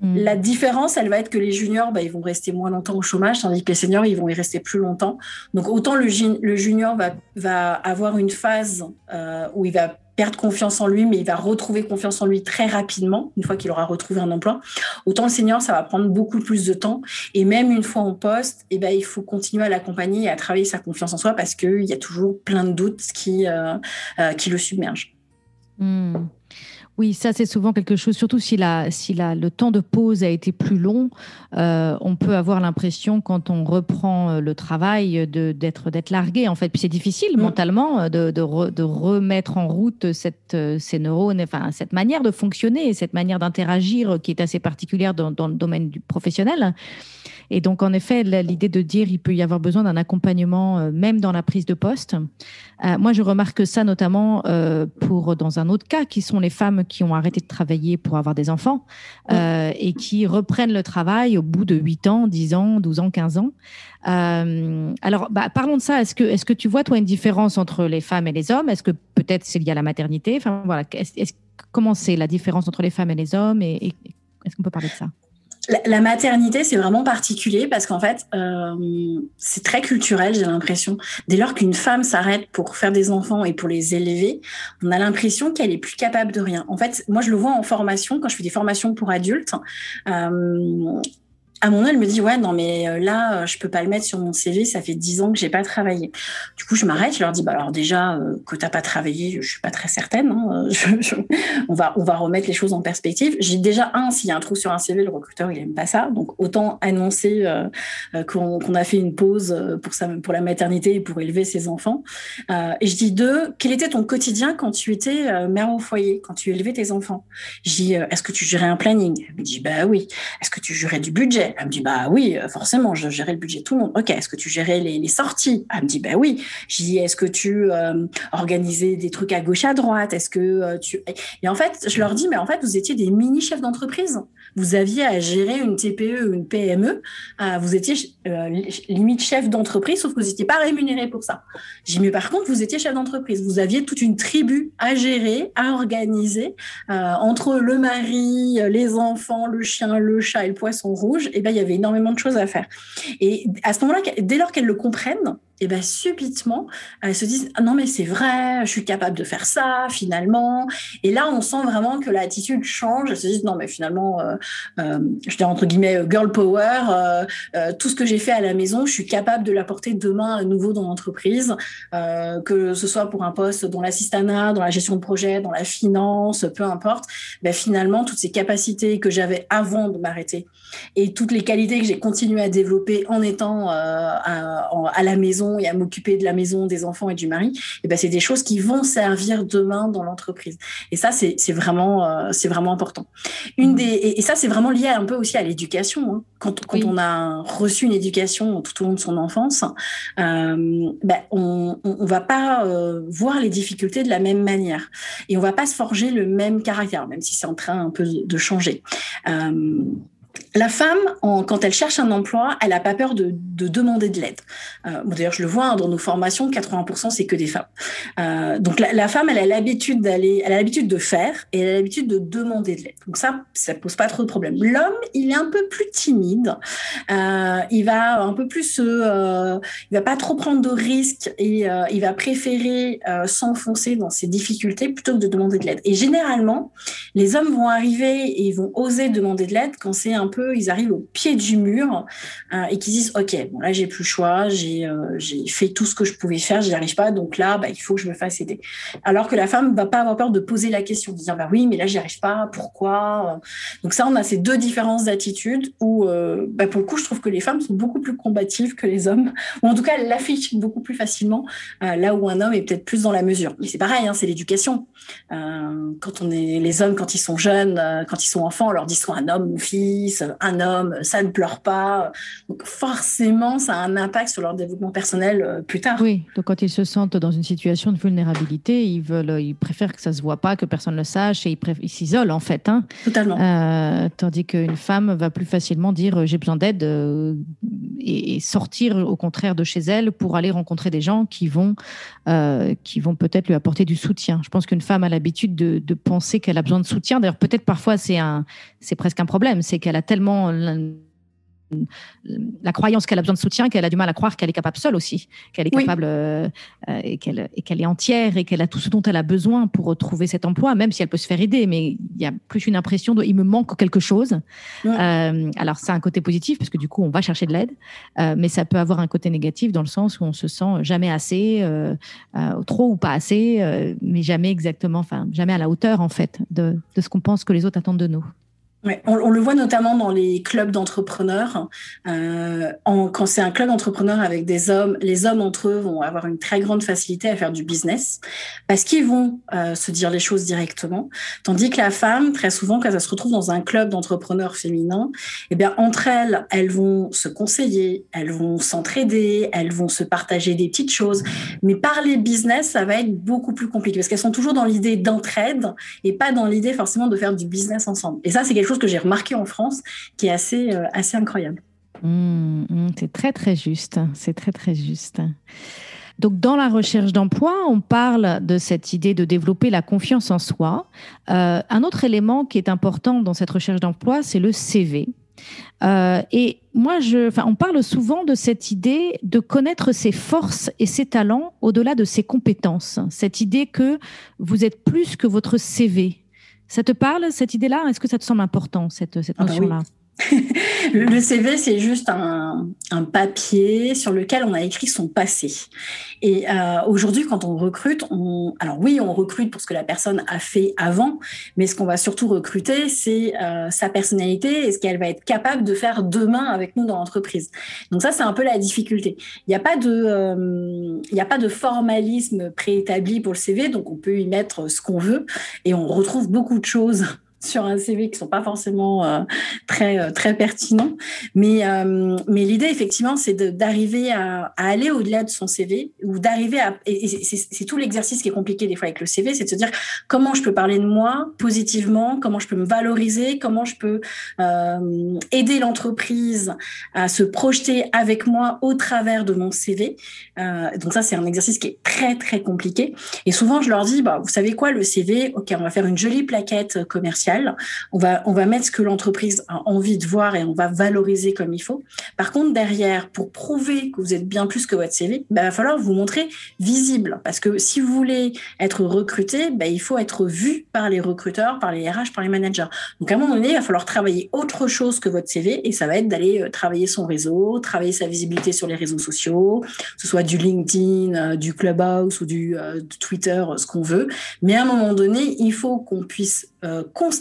Mm. La différence, elle va être que les juniors, bah, ils vont rester moins longtemps au chômage, tandis que les seniors, ils vont y rester plus longtemps. Donc autant le, le junior va, va, avoir une phase euh, où il va perdre confiance en lui, mais il va retrouver confiance en lui très rapidement, une fois qu'il aura retrouvé un emploi. Autant le senior, ça va prendre beaucoup plus de temps. Et même une fois en poste, eh ben, il faut continuer à l'accompagner et à travailler sa confiance en soi parce qu'il y a toujours plein de doutes qui, euh, euh, qui le submergent. Mm. Oui, ça c'est souvent quelque chose, surtout si, la, si la, le temps de pause a été plus long, euh, on peut avoir l'impression quand on reprend euh, le travail d'être d'être largué en fait. Puis c'est difficile mm. mentalement euh, de, de, remettre en route cette, ces neurones, enfin cette manière de fonctionner, cette manière d'interagir qui est assez particulière dans, dans le domaine du professionnel. Et donc, en effet, l'idée de dire il peut y avoir besoin d'un accompagnement, euh, même dans la prise de poste. Euh, moi, je remarque ça notamment euh, pour dans un autre cas, qui sont les femmes qui ont arrêté de travailler pour avoir des enfants et qui reprennent le travail au bout de 8 ans, 10 ans, 12 ans, 15 ans. alors, bah, parlons de ça. Est-ce que, est-ce que tu vois, toi, une différence entre les femmes et les hommes? Est-ce que peut-être c'est lié à la maternité? Enfin, voilà. comment c'est la différence entre les femmes et les hommes? Et est-ce qu'on peut parler de ça? La, maternité, c'est vraiment particulier parce qu'en fait, euh, c'est très culturel, j'ai l'impression. Dès lors qu'une femme s'arrête pour faire des enfants et pour les élever, on a l'impression qu'elle est plus capable de rien. En fait, moi, je le vois en formation, quand je fais des formations pour adultes. Euh, à mon âge, elle me dit ouais non mais euh, là euh, je peux pas le mettre sur mon CV, ça fait dix ans que j'ai pas travaillé. Du coup je m'arrête, je leur dis bah alors déjà euh, que t'as pas travaillé, je suis pas très certaine. Hein, on va on va remettre les choses en perspective. J'ai déjà un s'il y a un trou sur un CV, le recruteur il aime pas ça, donc autant annoncer qu'on a fait une pause pour pour la maternité et pour élever ses enfants. et je dis deux, quel était ton quotidien quand tu étais mère au foyer, quand tu élevais tes enfants? Dis est-ce que tu gérais un planning? Elle me dit bah oui. Est-ce que tu gérais du budget? Elle me dit, bah oui, euh, forcément, je gérais le budget de tout le monde. Ok, est-ce que tu gérais les, sorties? Elle me dit, bah oui. Je dis, est-ce que tu euh, organisais des trucs à gauche, à droite? Est-ce que euh, tu... Et en fait, je leur dis, mais en fait, vous étiez des mini chefs d'entreprise. Vous aviez à gérer une TPE ou une PME. vous étiez limite chef d'entreprise, sauf que vous n'étiez pas rémunéré pour ça. J'ai mais par contre, vous étiez chef d'entreprise. Vous aviez toute une tribu à gérer, à organiser, entre le mari, les enfants, le chien, le chat et le poisson rouge. Et ben, il y avait énormément de choses à faire. Et à ce moment-là, dès lors qu'elles le comprennent, et ben subitement, elles se disent ah non mais c'est vrai, je suis capable de faire ça finalement. Et là, on sent vraiment que l'attitude change. Elles se disent non mais finalement, euh, euh, je dis entre guillemets euh, girl power, tout ce que j'ai fait à la maison, je suis capable de l'apporter demain à nouveau dans l'entreprise, que ce soit pour un poste dans l'assistanat, dans la gestion de projet, dans la finance, peu importe. Ben finalement, toutes ces capacités que j'avais avant de m'arrêter et toutes les qualités que j'ai continué à développer en étant à la maison et à m'occuper de la maison, des enfants et du mari, et eh ben c'est des choses qui vont servir demain dans l'entreprise. Et ça, c'est vraiment, euh, c'est vraiment important. Une mmh. des, et, ça, c'est vraiment lié un peu aussi à l'éducation. Hein. Quand, quand on a reçu une éducation tout au long de son enfance, euh, ben on, on, va pas euh, voir les difficultés de la même manière et on va pas se forger le même caractère, même si c'est en train un peu de changer. Euh, la femme, quand elle cherche un emploi, elle n'a pas peur de, demander de l'aide. Euh, D'ailleurs, je le vois hein, dans nos formations, 80% c'est que des femmes. Euh, donc la, femme, elle a l'habitude d'aller, elle a l'habitude de faire et elle a l'habitude de demander de l'aide. Donc ça, ça pose pas trop de problème. L'homme, il est un peu plus timide. Euh, il va un peu plus, il va pas trop prendre de risques et il va préférer s'enfoncer dans ses difficultés plutôt que de demander de l'aide. Et généralement, les hommes vont arriver et vont oser demander de l'aide quand c'est un peu, ils arrivent au pied du mur euh, et qu'ils disent, OK, bon, là, j'ai plus le choix, euh, j'ai fait tout ce que je pouvais faire, j'y arrive pas, donc là, bah, il faut que je me fasse aider. Alors que la femme va pas avoir peur de poser la question, de dire, bah oui, mais là, j'y arrive pas, pourquoi Donc ça, on a ces deux différences d'attitude où, euh, bah, pour le coup, je trouve que les femmes sont beaucoup plus combatives que les hommes, ou en tout cas, elles l'affichent beaucoup plus facilement, là où un homme est peut-être plus dans la mesure. Mais c'est pareil, hein, c'est l'éducation. quand on est les hommes, quand ils sont jeunes, quand ils sont enfants, on leur dit soit un homme ou fils, un homme, ça ne pleure pas. Donc forcément, ça a un impact sur leur développement personnel euh, plus tard. Oui, donc quand ils se sentent dans une situation de vulnérabilité, ils veulent, ils préfèrent que ça se voit pas, que personne ne le sache, et ils s'isolent en fait. Hein. Totalement. Euh, tandis qu'une femme va plus facilement dire j'ai besoin d'aide et, sortir au contraire de chez elle pour aller rencontrer des gens qui vont, qui vont peut-être lui apporter du soutien. Je pense qu'une femme a l'habitude de, de penser qu'elle a besoin de soutien. D'ailleurs, peut-être parfois c'est un, c'est presque un problème, c'est qu'elle a tellement la croyance qu'elle a besoin de soutien, qu'elle a du mal à croire qu'elle est capable seule aussi, qu'elle est capable euh, euh, et qu'elle est entière et qu'elle a tout ce dont elle a besoin pour retrouver cet emploi, même si elle peut se faire aider. Mais il y a plus une impression de il me manque quelque chose. Euh, alors c'est un côté positif parce que du coup on va chercher de l'aide, mais ça peut avoir un côté négatif dans le sens où on se sent jamais assez, trop ou pas assez, mais jamais exactement, enfin jamais à la hauteur en fait de ce qu'on pense que les autres attendent de nous. Ouais, on, le voit notamment dans les clubs d'entrepreneurs. Euh, quand c'est un club d'entrepreneurs avec des hommes, les hommes entre eux vont avoir une très grande facilité à faire du business parce qu'ils vont euh, se dire les choses directement. Tandis que la femme, très souvent, quand elle se retrouve dans un club d'entrepreneurs féminins, eh bien, entre elles, elles vont se conseiller, elles vont s'entraider, elles vont se partager des petites choses. Mais parler business, ça va être beaucoup plus compliqué parce qu'elles sont toujours dans l'idée d'entraide et pas dans l'idée forcément de faire du business ensemble. Et ça, c'est quelque chose que j'ai remarqué en France qui est assez, euh, assez incroyable. Mmh, mmh, c'est très, très juste. C'est très, très juste. Donc, dans la recherche d'emploi, on parle de cette idée de développer la confiance en soi. Euh, un autre élément qui est important dans cette recherche d'emploi, c'est le CV. Euh, et moi, je, on parle souvent de cette idée de connaître ses forces et ses talents au-delà de ses compétences. Cette idée que vous êtes plus que votre CV. Ça te parle, cette idée-là? Est-ce que ça te semble important, cette, cette ah bah notion-là? Le CV, c'est juste un, papier sur lequel on a écrit son passé. Et euh, aujourd'hui, quand on recrute, on, alors oui, on recrute pour ce que la personne a fait avant, mais ce qu'on va surtout recruter, c'est euh, sa personnalité et ce qu'elle va être capable de faire demain avec nous dans l'entreprise. Donc ça, c'est un peu la difficulté. Il n'y a pas de, euh, il n'y a pas de formalisme préétabli pour le CV, donc on peut y mettre ce qu'on veut et on retrouve beaucoup de choses sur un CV qui sont pas forcément euh, très euh, très pertinents. Mais euh, mais l'idée effectivement, c'est d'arriver à, aller au-delà de son CV ou d'arriver à et c'est tout l'exercice qui est compliqué des fois avec le CV, c'est de se dire comment je peux parler de moi positivement, comment je peux me valoriser, comment je peux aider l'entreprise à se projeter avec moi au travers de mon CV. donc ça, c'est un exercice qui est très très compliqué. Et souvent, je leur dis, bah vous savez quoi, le CV, ok, on va faire une jolie plaquette commerciale on va, on va mettre ce que l'entreprise a envie de voir et on va valoriser comme il faut. Par contre, derrière, pour prouver que vous êtes bien plus que votre CV, il bah, va falloir vous montrer visible. Parce que si vous voulez être recruté, bah, il faut être vu par les recruteurs, par les RH, par les managers. Donc, à un moment donné, il va falloir travailler autre chose que votre CV et ça va être d'aller euh, travailler son réseau, travailler sa visibilité sur les réseaux sociaux, que ce soit du LinkedIn, euh, du Clubhouse ou du, euh, Twitter, ce qu'on veut. Mais à un moment donné, il faut qu'on puisse constater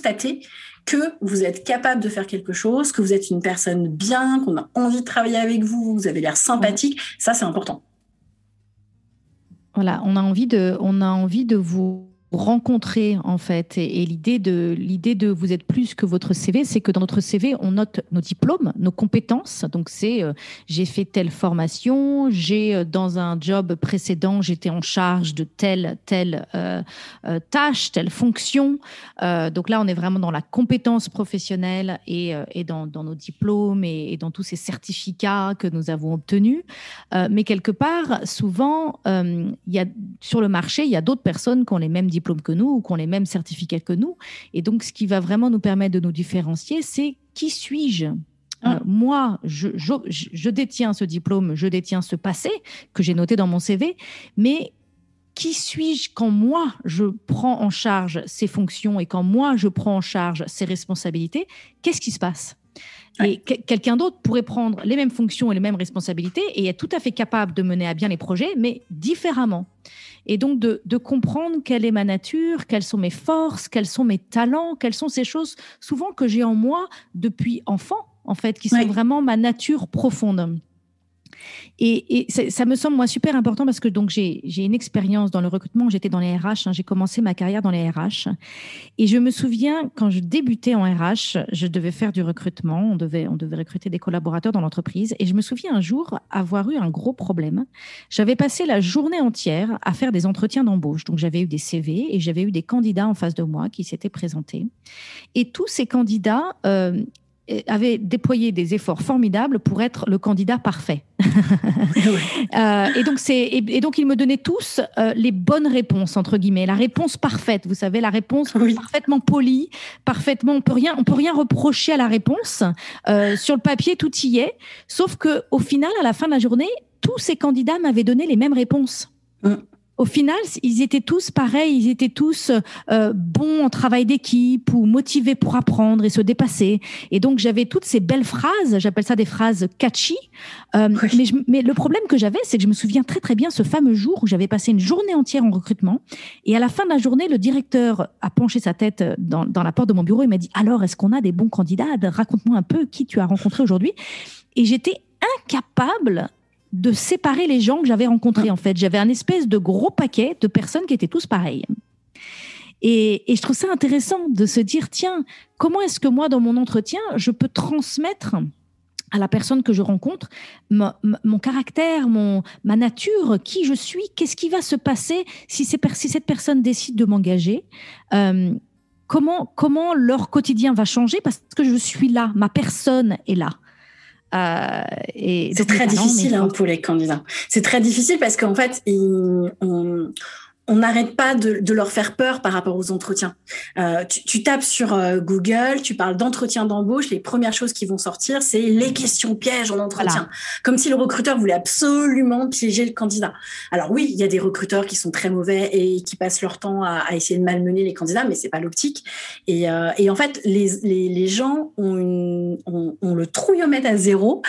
que vous êtes capable de faire quelque chose, que vous êtes une personne bien, qu'on a envie de travailler avec vous, vous avez l'air sympathique, ça c'est important. Voilà, on a envie de, on a envie de vous rencontrer en fait. Et, l'idée de l'idée de vous êtes plus que votre CV, c'est que dans notre CV, on note nos diplômes, nos compétences. Donc c'est euh, j'ai fait telle formation, j'ai euh, dans un job précédent, j'étais en charge de telle telle euh, tâche, telle fonction. donc là, on est vraiment dans la compétence professionnelle et, et dans, nos diplômes et, et, dans tous ces certificats que nous avons obtenus. mais quelque part, souvent, il y a sur le marché, il y a d'autres personnes qui ont les mêmes diplômes diplômes que nous ou qui ont les mêmes certificats que nous. Et donc, ce qui va vraiment nous permettre de nous différencier, c'est qui suis-je? Ah. euh, moi, je, je, détiens ce diplôme, je détiens ce passé que j'ai noté dans mon CV, mais qui suis-je quand moi, je prends en charge ces fonctions et quand moi, je prends en charge ces responsabilités? Qu'est-ce qui se passe? Et quelqu'un d'autre pourrait prendre les mêmes fonctions et les mêmes responsabilités et être tout à fait capable de mener à bien les projets, mais différemment et donc de, comprendre quelle est ma nature, quelles sont mes forces, quels sont mes talents, quelles sont ces choses souvent que j'ai en moi depuis enfant, en fait, qui sont vraiment ma nature profonde. Et, ça me semble, moi, super important parce que donc j'ai une expérience dans le recrutement. J'étais dans les RH, hein. j'ai commencé ma carrière dans les RH. Et je me souviens, quand je débutais en RH, je devais faire du recrutement. On devait, on devait recruter des collaborateurs dans l'entreprise. Et je me souviens un jour avoir eu un gros problème. J'avais passé la journée entière à faire des entretiens d'embauche. Donc, j'avais eu des CV et j'avais eu des candidats en face de moi qui s'étaient présentés. Et tous ces candidats euh, avait déployé des efforts formidables pour être le candidat parfait. Euh, et donc c'est et, donc ils me donnaient tous euh, les bonnes réponses entre guillemets, la réponse parfaite. Vous savez, la réponse parfaitement polie, parfaitement. On peut rien, on peut rien reprocher à la réponse. Euh, sur le papier, tout y est. Sauf que au final, à la fin de la journée, tous ces candidats m'avaient donné les mêmes réponses. Mm au final, ils étaient tous pareils, ils étaient tous euh, bons en travail d'équipe ou motivés pour apprendre et se dépasser. Et donc, j'avais toutes ces belles phrases, j'appelle ça des phrases catchy. Euh, mais, mais, le problème que j'avais, c'est que je me souviens très très bien ce fameux jour où j'avais passé une journée entière en recrutement. Et à la fin de la journée, le directeur a penché sa tête dans, dans la porte de mon bureau et m'a dit, alors, est-ce qu'on a des bons candidats? Raconte-moi un peu qui tu as rencontré aujourd'hui. Et j'étais incapable de séparer les gens que j'avais rencontrés, en fait. J'avais un espèce de gros paquet de personnes qui étaient tous pareils. Et, je trouve ça intéressant de se dire, tiens, comment est-ce que moi, dans mon entretien, je peux transmettre à la personne que je rencontre mon caractère, mon, ma nature, qui je suis, qu'est-ce qui va se passer si, si cette personne décide de m'engager euh, comment, comment leur quotidien va changer parce que je suis là, ma personne est là. Euh, c'est très difficile hein, pour les candidats. C'est très difficile parce qu'en fait, ils, on, on n'arrête pas de, de, leur faire peur par rapport aux entretiens. Euh, tu, tu, tapes sur euh, Google, tu parles d'entretien d'embauche, les premières choses qui vont sortir, c'est les questions pièges en entretien. Comme si le recruteur voulait absolument piéger le candidat. Alors oui, il y a des recruteurs qui sont très mauvais et qui passent leur temps à, à essayer de malmener les candidats, mais c'est pas l'optique. Et, euh, et, en fait, les, les, les gens ont, une, ont, ont, le trouillomètre à zéro,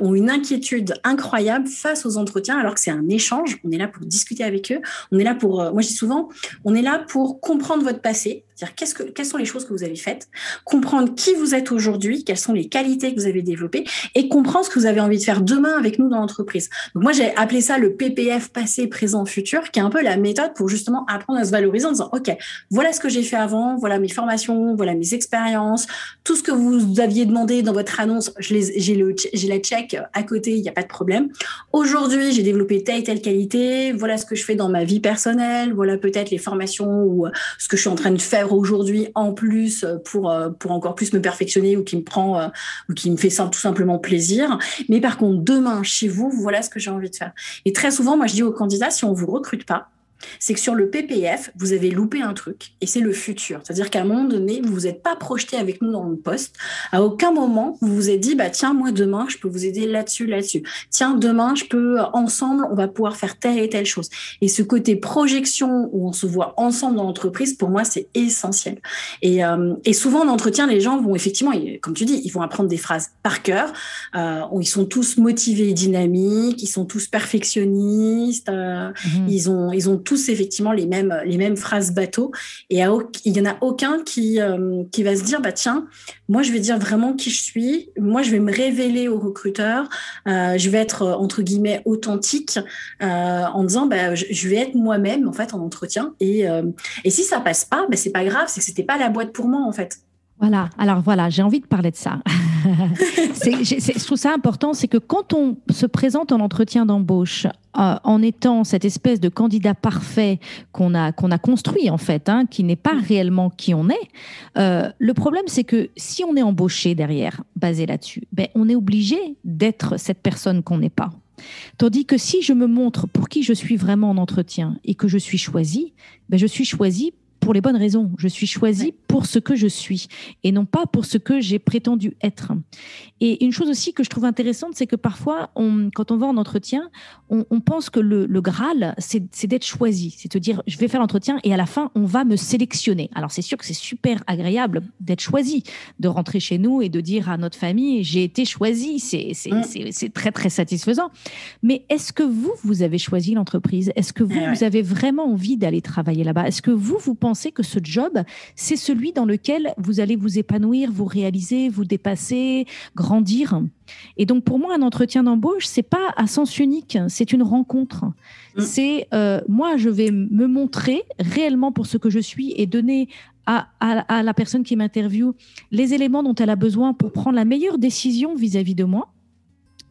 ont une inquiétude incroyable face aux entretiens, alors que c'est un échange. On est là pour discuter avec eux, on est là pour euh, moi je dis souvent, on est là pour comprendre votre passé, c'est-à-dire quelles sont les choses que vous avez faites, comprendre qui vous êtes aujourd'hui, quelles sont les qualités que vous avez développées et comprendre ce que vous avez envie de faire demain avec nous dans l'entreprise. Donc moi j'ai appelé ça le PPF passé, présent, futur, qui est un peu la méthode pour justement apprendre à se valoriser en disant ok, voilà ce que j'ai fait avant, voilà mes formations, voilà mes expériences, tout ce que vous aviez demandé dans votre annonce, j'ai le la check à côté, il n'y a pas de problème. Aujourd'hui j'ai développé telle et telle qualité, voilà ce que je fais dans ma vie personnelle voilà peut-être les formations ou euh, ce que je suis en train de faire aujourd'hui en plus euh, pour, euh, pour encore plus me perfectionner ou qui me prend ou qui me fait tout simplement plaisir. Mais par contre, demain, chez vous, voilà ce que j'ai envie de faire. Et très souvent, moi, je dis aux candidats, si on vous recrute pas, c'est que sur le PPF, vous avez loupé un truc et c'est le futur. C'est-à-dire qu'à un moment donné, vous vous êtes pas projeté avec nous dans le poste. À aucun moment, vous vous êtes dit, bah, tiens, moi, demain, je peux vous aider là-dessus, là-dessus. Tiens, demain, je peux, ensemble, on va pouvoir faire telle et telle chose. Et ce côté projection où on se voit ensemble dans l'entreprise, pour moi, c'est essentiel. Et, euh, et souvent, en entretien, les gens vont effectivement, comme tu dis, ils vont apprendre des phrases par cœur. Euh, ils sont tous motivés et dynamiques, ils sont tous perfectionnistes, euh, mmh ils ont, ils ont tous effectivement les mêmes, les mêmes phrases bateau. Et il n'y en a aucun qui, euh, qui va se dire, bah, tiens, moi, je vais dire vraiment qui je suis. Moi, je vais me révéler au recruteur. Euh, je vais être, entre guillemets, authentique euh, en disant, bah, je, vais être moi-même, en fait, en entretien. Et, et si ça passe pas, bah, c'est pas grave, c'est que c'était pas la boîte pour moi, en fait. Voilà, alors voilà, j'ai envie de parler de ça. je trouve ça important, c'est que quand on se présente en entretien d'embauche euh, en étant cette espèce de candidat parfait qu'on a, qu'on a construit en fait, hein, qui n'est pas réellement qui on est, euh, le problème c'est que si on est embauché derrière, basé là-dessus, ben, on est obligé d'être cette personne qu'on n'est pas. Tandis que si je me montre pour qui je suis vraiment en entretien et que je suis choisi, ben je suis choisi pour les bonnes raisons. Je suis choisie pour ce que je suis et non pas pour ce que j'ai prétendu être. Et une chose aussi que je trouve intéressante, c'est que parfois, on, quand on va en entretien, on, pense que le, Graal, c'est d'être choisi. C'est de dire, je vais faire l'entretien et à la fin, on va me sélectionner. Alors, c'est sûr que c'est super agréable d'être choisi, de rentrer chez nous et de dire à notre famille, j'ai été choisi. C'est très, très satisfaisant. Mais est-ce que vous, vous avez choisi l'entreprise? Est-ce que vous, vous avez vraiment envie d'aller travailler là-bas? Est-ce que vous, vous pensez que ce job, c'est celui dans lequel vous allez vous épanouir, vous réaliser, vous dépasser, grandir. Et donc pour moi, un entretien d'embauche, c'est pas à sens unique, c'est une rencontre. Mm. C'est euh, moi, je vais me montrer réellement pour ce que je suis et donner à, à, la personne qui m'interviewe les éléments dont elle a besoin pour prendre la meilleure décision vis à -vis de moi.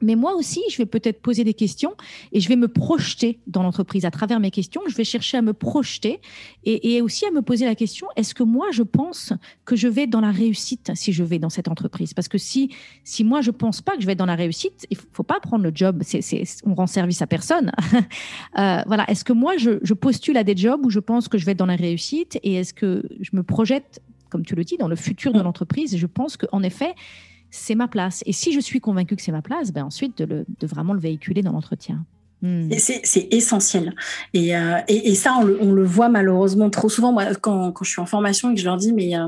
Mais moi aussi, je vais peut-être poser des questions et je vais me projeter dans l'entreprise à travers mes questions. Je vais chercher à me projeter et, aussi à me poser la question est-ce que moi, je pense que je vais dans la réussite si je vais dans cette entreprise? Parce que si, si moi, je pense pas que je vais dans la réussite, il faut pas prendre le job. C'est, c'est, on rend service à personne. euh, voilà. Est-ce que moi, je, je postule à des jobs où je pense que je vais être dans la réussite et est-ce que je me projette, comme tu le dis, dans le futur de l'entreprise? Et je pense qu'en effet, c'est ma place. Et si je suis convaincue que c'est ma place, ben ensuite de, de vraiment le véhiculer dans l'entretien. Hmm. C'est essentiel. Et, euh, et, ça, on le, voit malheureusement trop souvent. Moi, quand, quand, je suis en formation et que je leur dis, mais euh,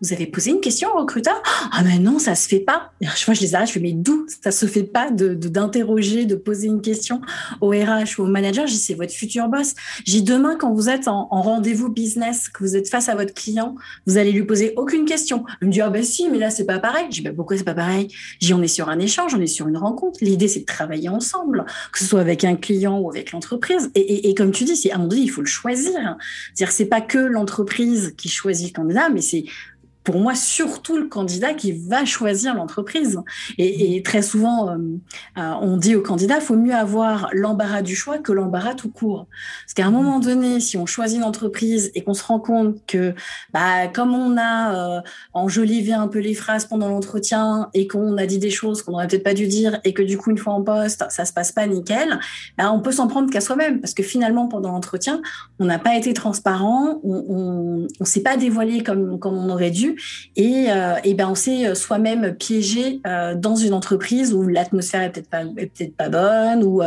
vous avez posé une question au recruteur? Ah, mais non, ça se fait pas. Et vois, je les arrête, je fais, mais d'où ça se fait pas de d'interroger, de, poser une question au RH ou au manager? Dis, c'est votre futur boss. J'ai demain, quand vous êtes en, en rendez-vous business, que vous êtes face à votre client, vous allez lui poser aucune question. Il me dit, ah, ben si, mais là, c'est pas pareil. Je dis, ben pourquoi c'est pas pareil? J'ai on est sur un échange, on est sur une rencontre. L'idée, c'est de travailler ensemble, que ce soit avec un client ou avec l'entreprise. Et, comme tu dis, c'est à moment donné, il faut le choisir. C'est-à-dire, c'est pas que l'entreprise qui choisit le candidat, mais c'est pour moi, surtout le candidat qui va choisir l'entreprise. Et, très souvent, euh, euh, on dit au candidat, faut mieux avoir l'embarras du choix que l'embarras tout court. Parce qu'à un moment donné, si on choisit une entreprise et qu'on se rend compte que, bah, comme on a euh, enjolivé un peu les phrases pendant l'entretien et qu'on a dit des choses qu'on n'aurait peut-être pas dû dire et que du coup, une fois en poste, ça se passe pas nickel, bah, on peut s'en prendre qu'à soi-même. Parce que finalement, pendant l'entretien, on n'a pas été transparent, on ne s'est pas dévoilé comme, comme on aurait dû et, euh, et ben on s'est euh, soi-même piégé euh, dans une entreprise où l'atmosphère est peut-être pas peut-être pas bonne ou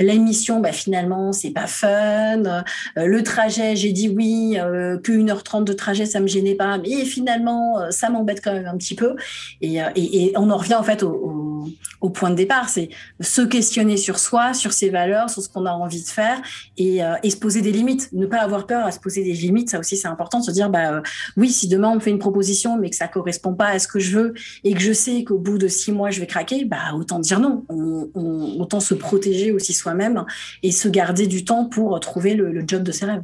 l'émission bah, finalement c'est pas fun. Le trajet j'ai dit oui que 1h30 de trajet ça me gênait pas mais finalement ça m'embête quand même un petit peu. Et, et, on en revient en fait au, point de départ c'est se questionner sur soi sur ses valeurs sur ce qu'on a envie de faire et, se poser des limites. Ne pas avoir peur à se poser des limites ça aussi c'est important se dire bah oui si demain on me fait une proposition mais que ça correspond pas à ce que je veux et que je sais qu'au bout de six mois je vais craquer, bah autant dire non. autant se protéger aussi soi-même et se garder du temps pour trouver le, le job de ses rêves.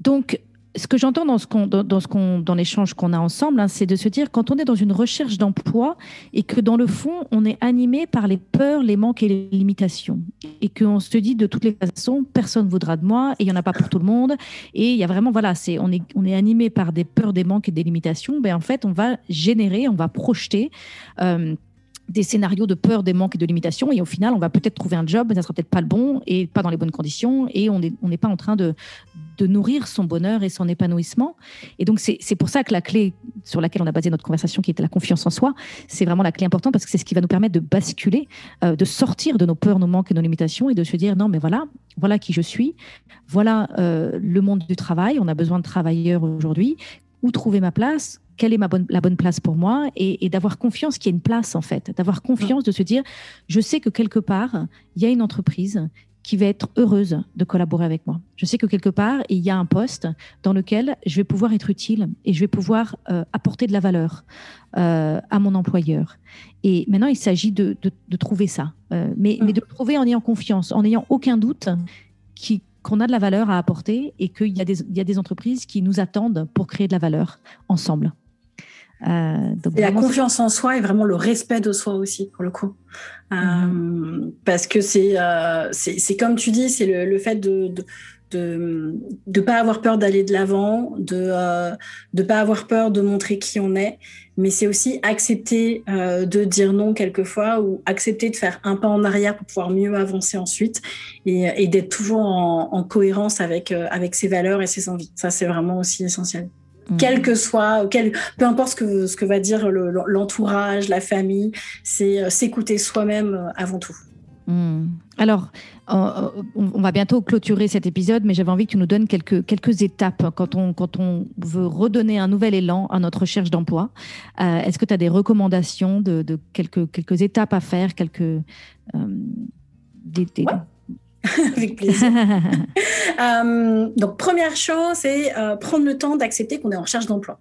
Donc, ce que j'entends dans ce qu'on dans, ce qu'on dans l'échange qu'on a ensemble, hein, c'est de se dire quand on est dans une recherche d'emploi et que dans le fond on est animé par les peurs, les manques et les limitations et qu'on se dit de toutes les façons personne ne voudra de moi et il y en a pas pour tout le monde et il y a vraiment voilà c'est on est on est animé par des peurs, des manques et des limitations. Ben en fait on va générer, on va projeter euh, des scénarios de peur, des manques et de limitations. Et au final, on va peut-être trouver un job, mais ça sera peut-être pas le bon et pas dans les bonnes conditions. Et on n'est on pas en train de, de nourrir son bonheur et son épanouissement. Et donc, c'est pour ça que la clé sur laquelle on a basé notre conversation, qui était la confiance en soi, c'est vraiment la clé importante parce que c'est ce qui va nous permettre de basculer, euh, de sortir de nos peurs, nos manques et nos limitations et de se dire non, mais voilà, voilà qui je suis, voilà euh, le monde du travail. On a besoin de travailleurs aujourd'hui. Où trouver ma place? Quelle est ma bonne, la bonne place pour moi? Et, d'avoir confiance qu'il y a une place en fait, d'avoir confiance de se dire, je sais que quelque part, il y a une entreprise qui va être heureuse de collaborer avec moi. Je sais que quelque part, il y a un poste dans lequel je vais pouvoir être utile et je vais pouvoir euh, apporter de la valeur euh, à mon employeur. Et maintenant, il s'agit de, de, trouver ça, euh, mais, mais, de le trouver en ayant confiance, en n'ayant aucun doute qui, qu'on a de la valeur à apporter et qu'il y, a des, il y a des entreprises qui nous attendent pour créer de la valeur ensemble. Euh, et la confiance en soi et vraiment le respect de soi aussi, pour le coup. Euh. Parce que euh, c'est c'est comme tu dis, c'est le, le, fait de, de de ne pas avoir peur d'aller de l'avant, de ne pas avoir peur de montrer qui on est, mais c'est aussi accepter de dire non quelquefois ou accepter de faire un pas en arrière pour pouvoir mieux avancer ensuite et, et d'être toujours en, en, cohérence avec, avec ses valeurs et ses envies. Ça, c'est vraiment aussi essentiel. Mm. quel que soit, quel, peu importe ce que, ce que va dire l'entourage, la famille, c'est euh, s'écouter soi-même euh, avant tout. Mm. Alors, on va bientôt clôturer cet épisode, mais j'avais envie que tu nous donnes quelques, quelques étapes quand on, quand on veut redonner un nouvel élan à notre recherche d'emploi. Euh, est-ce que tu as des recommandations de, de, quelques, quelques étapes à faire, quelques, des, Avec plaisir. Euh, donc, première chose, c'est euh, prendre le temps d'accepter qu'on est en recherche d'emploi.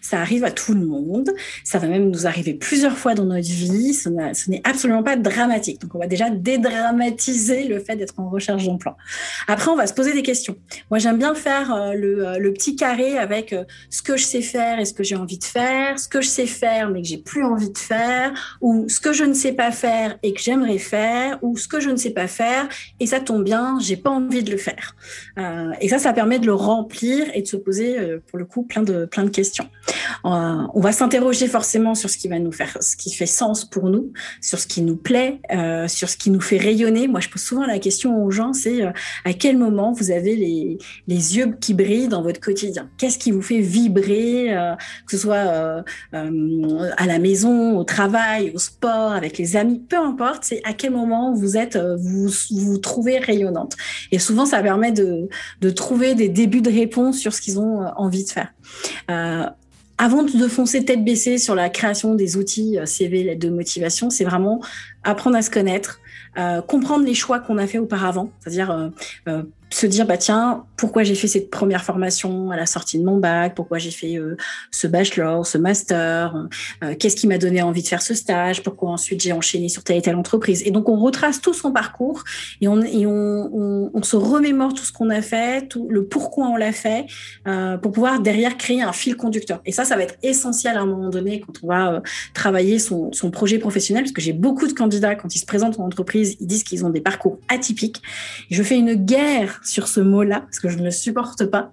Ça arrive à tout le monde. Ça va même nous arriver plusieurs fois dans notre vie. Ce n'est absolument pas dramatique. Donc, on va déjà dédramatiser le fait d'être en recherche d'emploi. Après, on va se poser des questions. Moi, j'aime bien faire euh, euh, le, petit carré avec euh, ce que je sais faire et ce que j'ai envie de faire, ce que je sais faire mais que j'ai plus envie de faire, ou ce que je ne sais pas faire et que j'aimerais faire, ou ce que je ne sais pas faire et ça tombe bien, j'ai pas envie de le faire. et ça, ça permet de le remplir et de se poser, pour le coup, plein de plein de Euh, on va s'interroger forcément sur ce qui va nous faire, ce qui fait sens pour nous, sur ce qui nous plaît, euh, sur ce qui nous fait rayonner. Moi, je pose souvent la question aux gens, c'est euh, à quel moment vous avez les, les yeux qui brillent dans votre quotidien? Qu'est-ce qui vous fait vibrer, que ce soit à la maison, au travail, au sport, avec les amis, peu importe. C'est à quel moment vous êtes, vous vous trouvez rayonnante. Et souvent, ça permet de, de trouver des débuts de réponse sur ce qu'ils ont envie de faire. Euh, avant de foncer tête baissée sur la création des outils euh, CV, de motivation, c'est vraiment apprendre à se connaître, euh, comprendre les choix qu'on a fait auparavant, c'est-à-dire se dire bah tiens pourquoi j'ai fait cette première formation à la sortie de mon bac? Pourquoi j'ai fait euh, ce bachelor ce master? Euh, qu'est-ce qui m'a donné envie de faire ce stage? Pourquoi ensuite j'ai enchaîné sur telle et telle entreprise? Et donc on retrace tout son parcours et on on, se remémore tout ce qu'on a fait tout le pourquoi on l'a fait euh, pour pouvoir derrière créer un fil conducteur. Et ça ça va être essentiel à un moment donné quand on va travailler son, son projet professionnel parce que j'ai beaucoup de candidats quand ils se présentent en entreprise ils disent qu'ils ont des parcours atypiques. Je fais une guerre sur ce mot-là parce que je ne le supporte pas.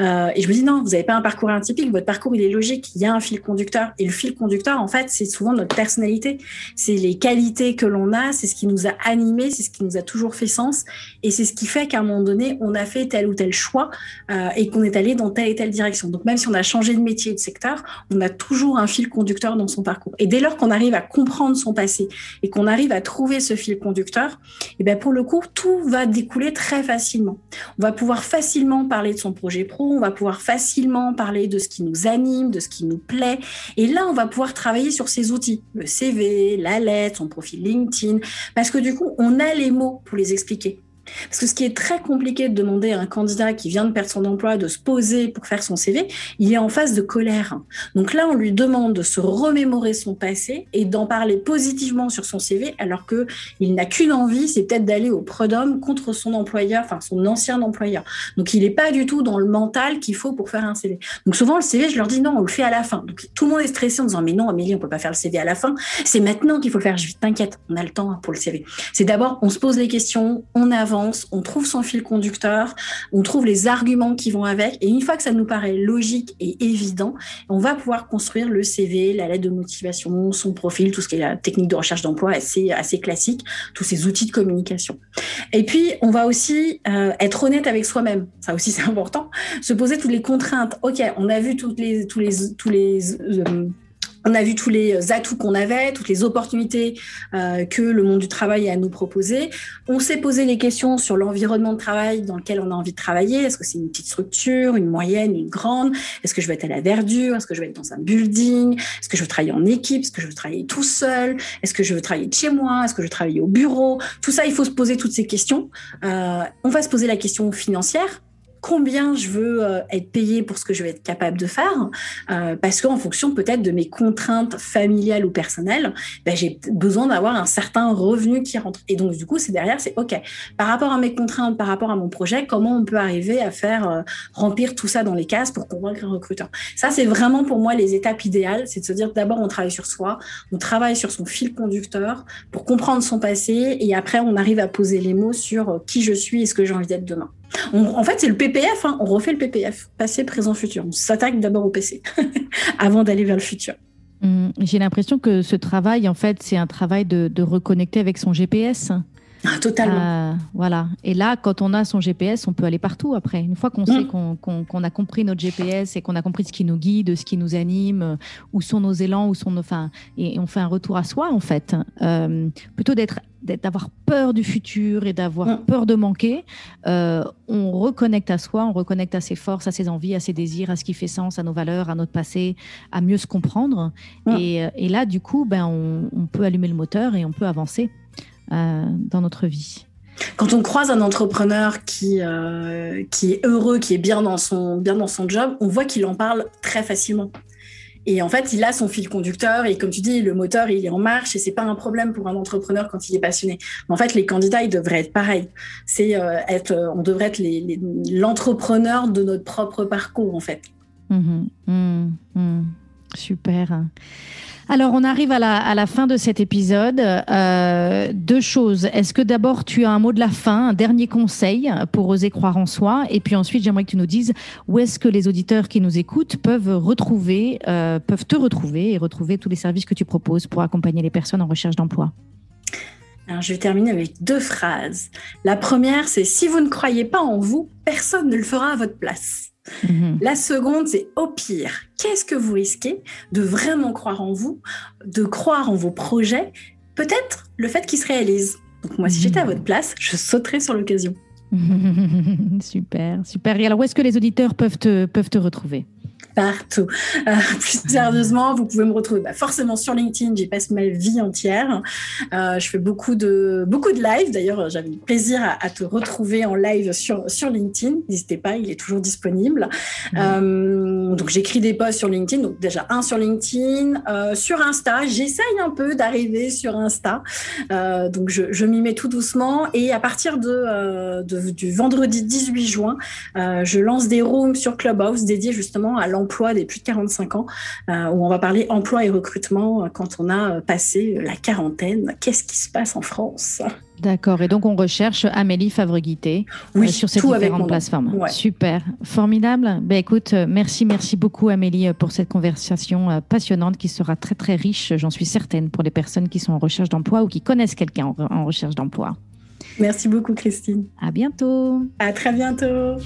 Euh, et je me dis non, vous n'avez pas un parcours atypique, votre parcours il est logique, il y a un fil conducteur. Et le fil conducteur, en fait, c'est souvent notre personnalité, c'est les qualités que l'on a, c'est ce qui nous a animés, c'est ce qui nous a toujours fait sens, et c'est ce qui fait qu'à un moment donné, on a fait tel ou tel choix euh, et qu'on est allé dans telle et telle direction. Donc même si on a changé de métier et de secteur, on a toujours un fil conducteur dans son parcours. Et dès lors qu'on arrive à comprendre son passé et qu'on arrive à trouver ce fil conducteur, et eh bien pour le coup, tout va découler très facilement on va pouvoir facilement parler de son projet pro, on va pouvoir facilement parler de ce qui nous anime, de ce qui nous plaît. Et là, on va pouvoir travailler sur ces outils, le CV, la lettre, son profil LinkedIn, parce que du coup, on a les mots pour les expliquer. Parce que ce qui est très compliqué de demander à un candidat qui vient de perdre son emploi de se poser pour faire son CV, il est en phase de colère. Donc là, on lui demande de se remémorer son passé et d'en parler positivement sur son CV, alors que il n'a qu'une envie, c'est peut-être d'aller au prud'homme contre son employeur, enfin son ancien employeur. Donc il n'est pas du tout dans le mental qu'il faut pour faire un CV. Donc souvent le CV, je leur dis non, on le fait à la fin. Donc tout le monde est stressé en disant mais non, Amélie, on peut pas faire le CV à la fin. C'est maintenant qu'il faut le faire. Je t'inquiète, on a le temps pour le CV. C'est d'abord on se pose les questions, on avance on trouve son fil conducteur, on trouve les arguments qui vont avec, et une fois que ça nous paraît logique et évident, on va pouvoir construire le CV, la lettre de motivation, son profil, tout ce qui est la technique de recherche d'emploi assez, classique, tous ces outils de communication. Et puis, on va aussi euh, être honnête avec soi-même. Ça aussi, c'est important. Se poser toutes les contraintes. OK, on a vu toutes les, tous les, tous les euh, on a vu tous les atouts qu'on avait, toutes les opportunités euh, que le monde du travail a à nous proposer. On s'est posé les questions sur l'environnement de travail dans lequel on a envie de travailler. Est-ce que c'est une petite structure, une moyenne, une grande? Est-ce que je veux être à la verdure? Est-ce que je veux être dans un building? Est-ce que je veux travailler en équipe? Est-ce que je veux travailler tout seul? Est-ce que je veux travailler de chez moi? Est-ce que je veux travailler au bureau? Tout ça, il faut se poser toutes ces questions. Euh, on va se poser la question financière combien je veux euh, être payé pour ce que je vais être capable de faire, euh, parce qu'en fonction peut-être de mes contraintes familiales ou personnelles, ben, j'ai besoin d'avoir un certain revenu qui rentre. Et donc du coup, c'est derrière, c'est OK. Par rapport à mes contraintes, par rapport à mon projet, comment on peut arriver à faire euh, remplir tout ça dans les cases pour convaincre un recruteur? Ça, c'est vraiment pour moi les étapes idéales, c'est de se dire d'abord on travaille sur soi, on travaille sur son fil conducteur pour comprendre son passé, et après on arrive à poser les mots sur qui je suis et ce que j'ai envie d'être demain en fait, c'est le PPF. Hein. On refait le PPF, passé, présent, futur. On s'attaque d'abord au PC avant d'aller vers le futur. Hum, j'ai l'impression que ce travail, en fait, c'est un travail de, reconnecter avec son GPS. Ah, totalement. Euh, voilà. Et là, quand on a son GPS, on peut aller partout après. Une fois qu'on sait hum. qu'on a compris notre GPS et qu'on a compris ce qui nous guide, ce qui nous anime, où sont nos élans, où sont nos, enfin, et on fait un retour à soi en fait. Euh, plutôt d'être d'avoir peur du futur et d'avoir mm. peur de manquer, euh, on reconnecte à soi, on reconnecte à ses forces, à ses envies, à ses désirs, à ce qui fait sens, à nos valeurs, à notre passé, à mieux se comprendre. Mm. Euh, et, là, du coup, ben, on, peut allumer le moteur et on peut avancer euh, dans notre vie. Quand on croise un entrepreneur qui, euh, qui est heureux, qui est bien dans son, bien dans son job, on voit qu'il en parle très facilement. Et en fait, il a son fil conducteur et comme tu dis, le moteur, il est en marche et c'est pas un problème pour un entrepreneur quand il est passionné. en fait, les candidats, ils devraient être pareils. C'est euh, être, euh, on devrait être l'entrepreneur de notre propre parcours, en fait. Mmh mmh mmh. Super. Alors, on arrive à la, fin de cet épisode. Euh, deux choses. Est-ce que d'abord, tu as un mot de la fin, un dernier conseil pour oser croire en soi? Et puis ensuite, j'aimerais que tu nous dises où est-ce que les auditeurs qui nous écoutent peuvent retrouver, euh, peuvent te retrouver et retrouver tous les services que tu proposes pour accompagner les personnes en recherche d'emploi. Je vais terminer avec deux phrases. La première, c'est si vous ne croyez pas en vous, personne ne le fera à votre place. Mhm. La seconde, c'est au pire, qu'est-ce que vous risquez de vraiment croire en vous, de croire en vos projets, peut-être le fait qu'ils se réalisent. Donc moi, si j'étais à mhm. votre place, je sauterais sur l'occasion. super, super. Et alors, où est-ce que les auditeurs peuvent peuvent te retrouver? Partout. Euh, plus sérieusement, vous pouvez me retrouver bah, forcément sur LinkedIn. J'y passe ma vie entière. Euh, je fais beaucoup de beaucoup de live. D'ailleurs, j'avais plaisir à, te retrouver en live sur sur LinkedIn. N'hésitez pas, il est toujours disponible. Euh, donc j'écris des posts sur LinkedIn. Donc déjà un sur LinkedIn, euh, sur Insta. J'essaye un peu d'arriver sur Insta. Euh, donc je, je m'y mets tout doucement. Et à partir de, de du vendredi 18 juin, je lance des rooms sur Clubhouse dédiés justement à l'emploi emploi des plus de 45 ans, euh, où on va parler emploi et recrutement euh, quand on a euh, passé la quarantaine. Qu'est-ce qui se passe en France? D'accord. Et donc, on recherche Amélie Favreguité sur ces différentes plateformes. Super. Formidable. Ben, écoute, merci, merci beaucoup, Amélie, pour cette conversation passionnante qui sera très, très riche, j'en suis certaine, pour les personnes qui sont en recherche d'emploi ou qui connaissent quelqu'un en recherche d'emploi. Merci beaucoup, Christine. À bientôt. À très bientôt.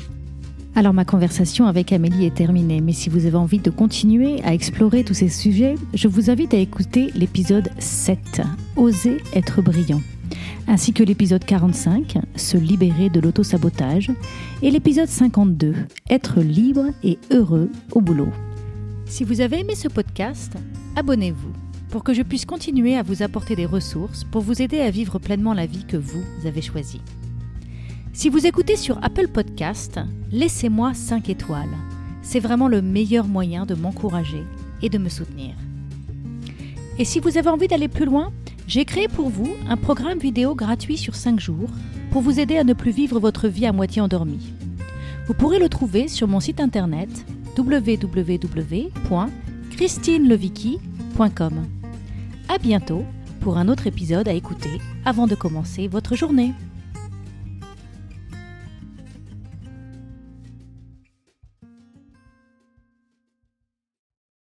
Alors ma conversation avec Amélie est terminée, mais si vous avez envie de continuer à explorer tous ces sujets, je vous invite à écouter l'épisode 7, Oser être brillant, ainsi que l'épisode 45, Se libérer de l'autosabotage, et l'épisode 52, Être libre et heureux au boulot. Si vous avez aimé ce podcast, abonnez-vous pour que je puisse continuer à vous apporter des ressources pour vous aider à vivre pleinement la vie que vous avez choisie. Si vous écoutez sur Apple Podcast, laissez-moi 5 étoiles. C'est vraiment le meilleur moyen de m'encourager et de me soutenir. Et si vous avez envie d'aller plus loin, j'ai créé pour vous un programme vidéo gratuit sur 5 jours pour vous aider à ne plus vivre votre vie à moitié endormie. Vous pourrez le trouver sur mon site internet www.christineleviki.com. À bientôt pour un autre épisode à écouter avant de commencer votre journée.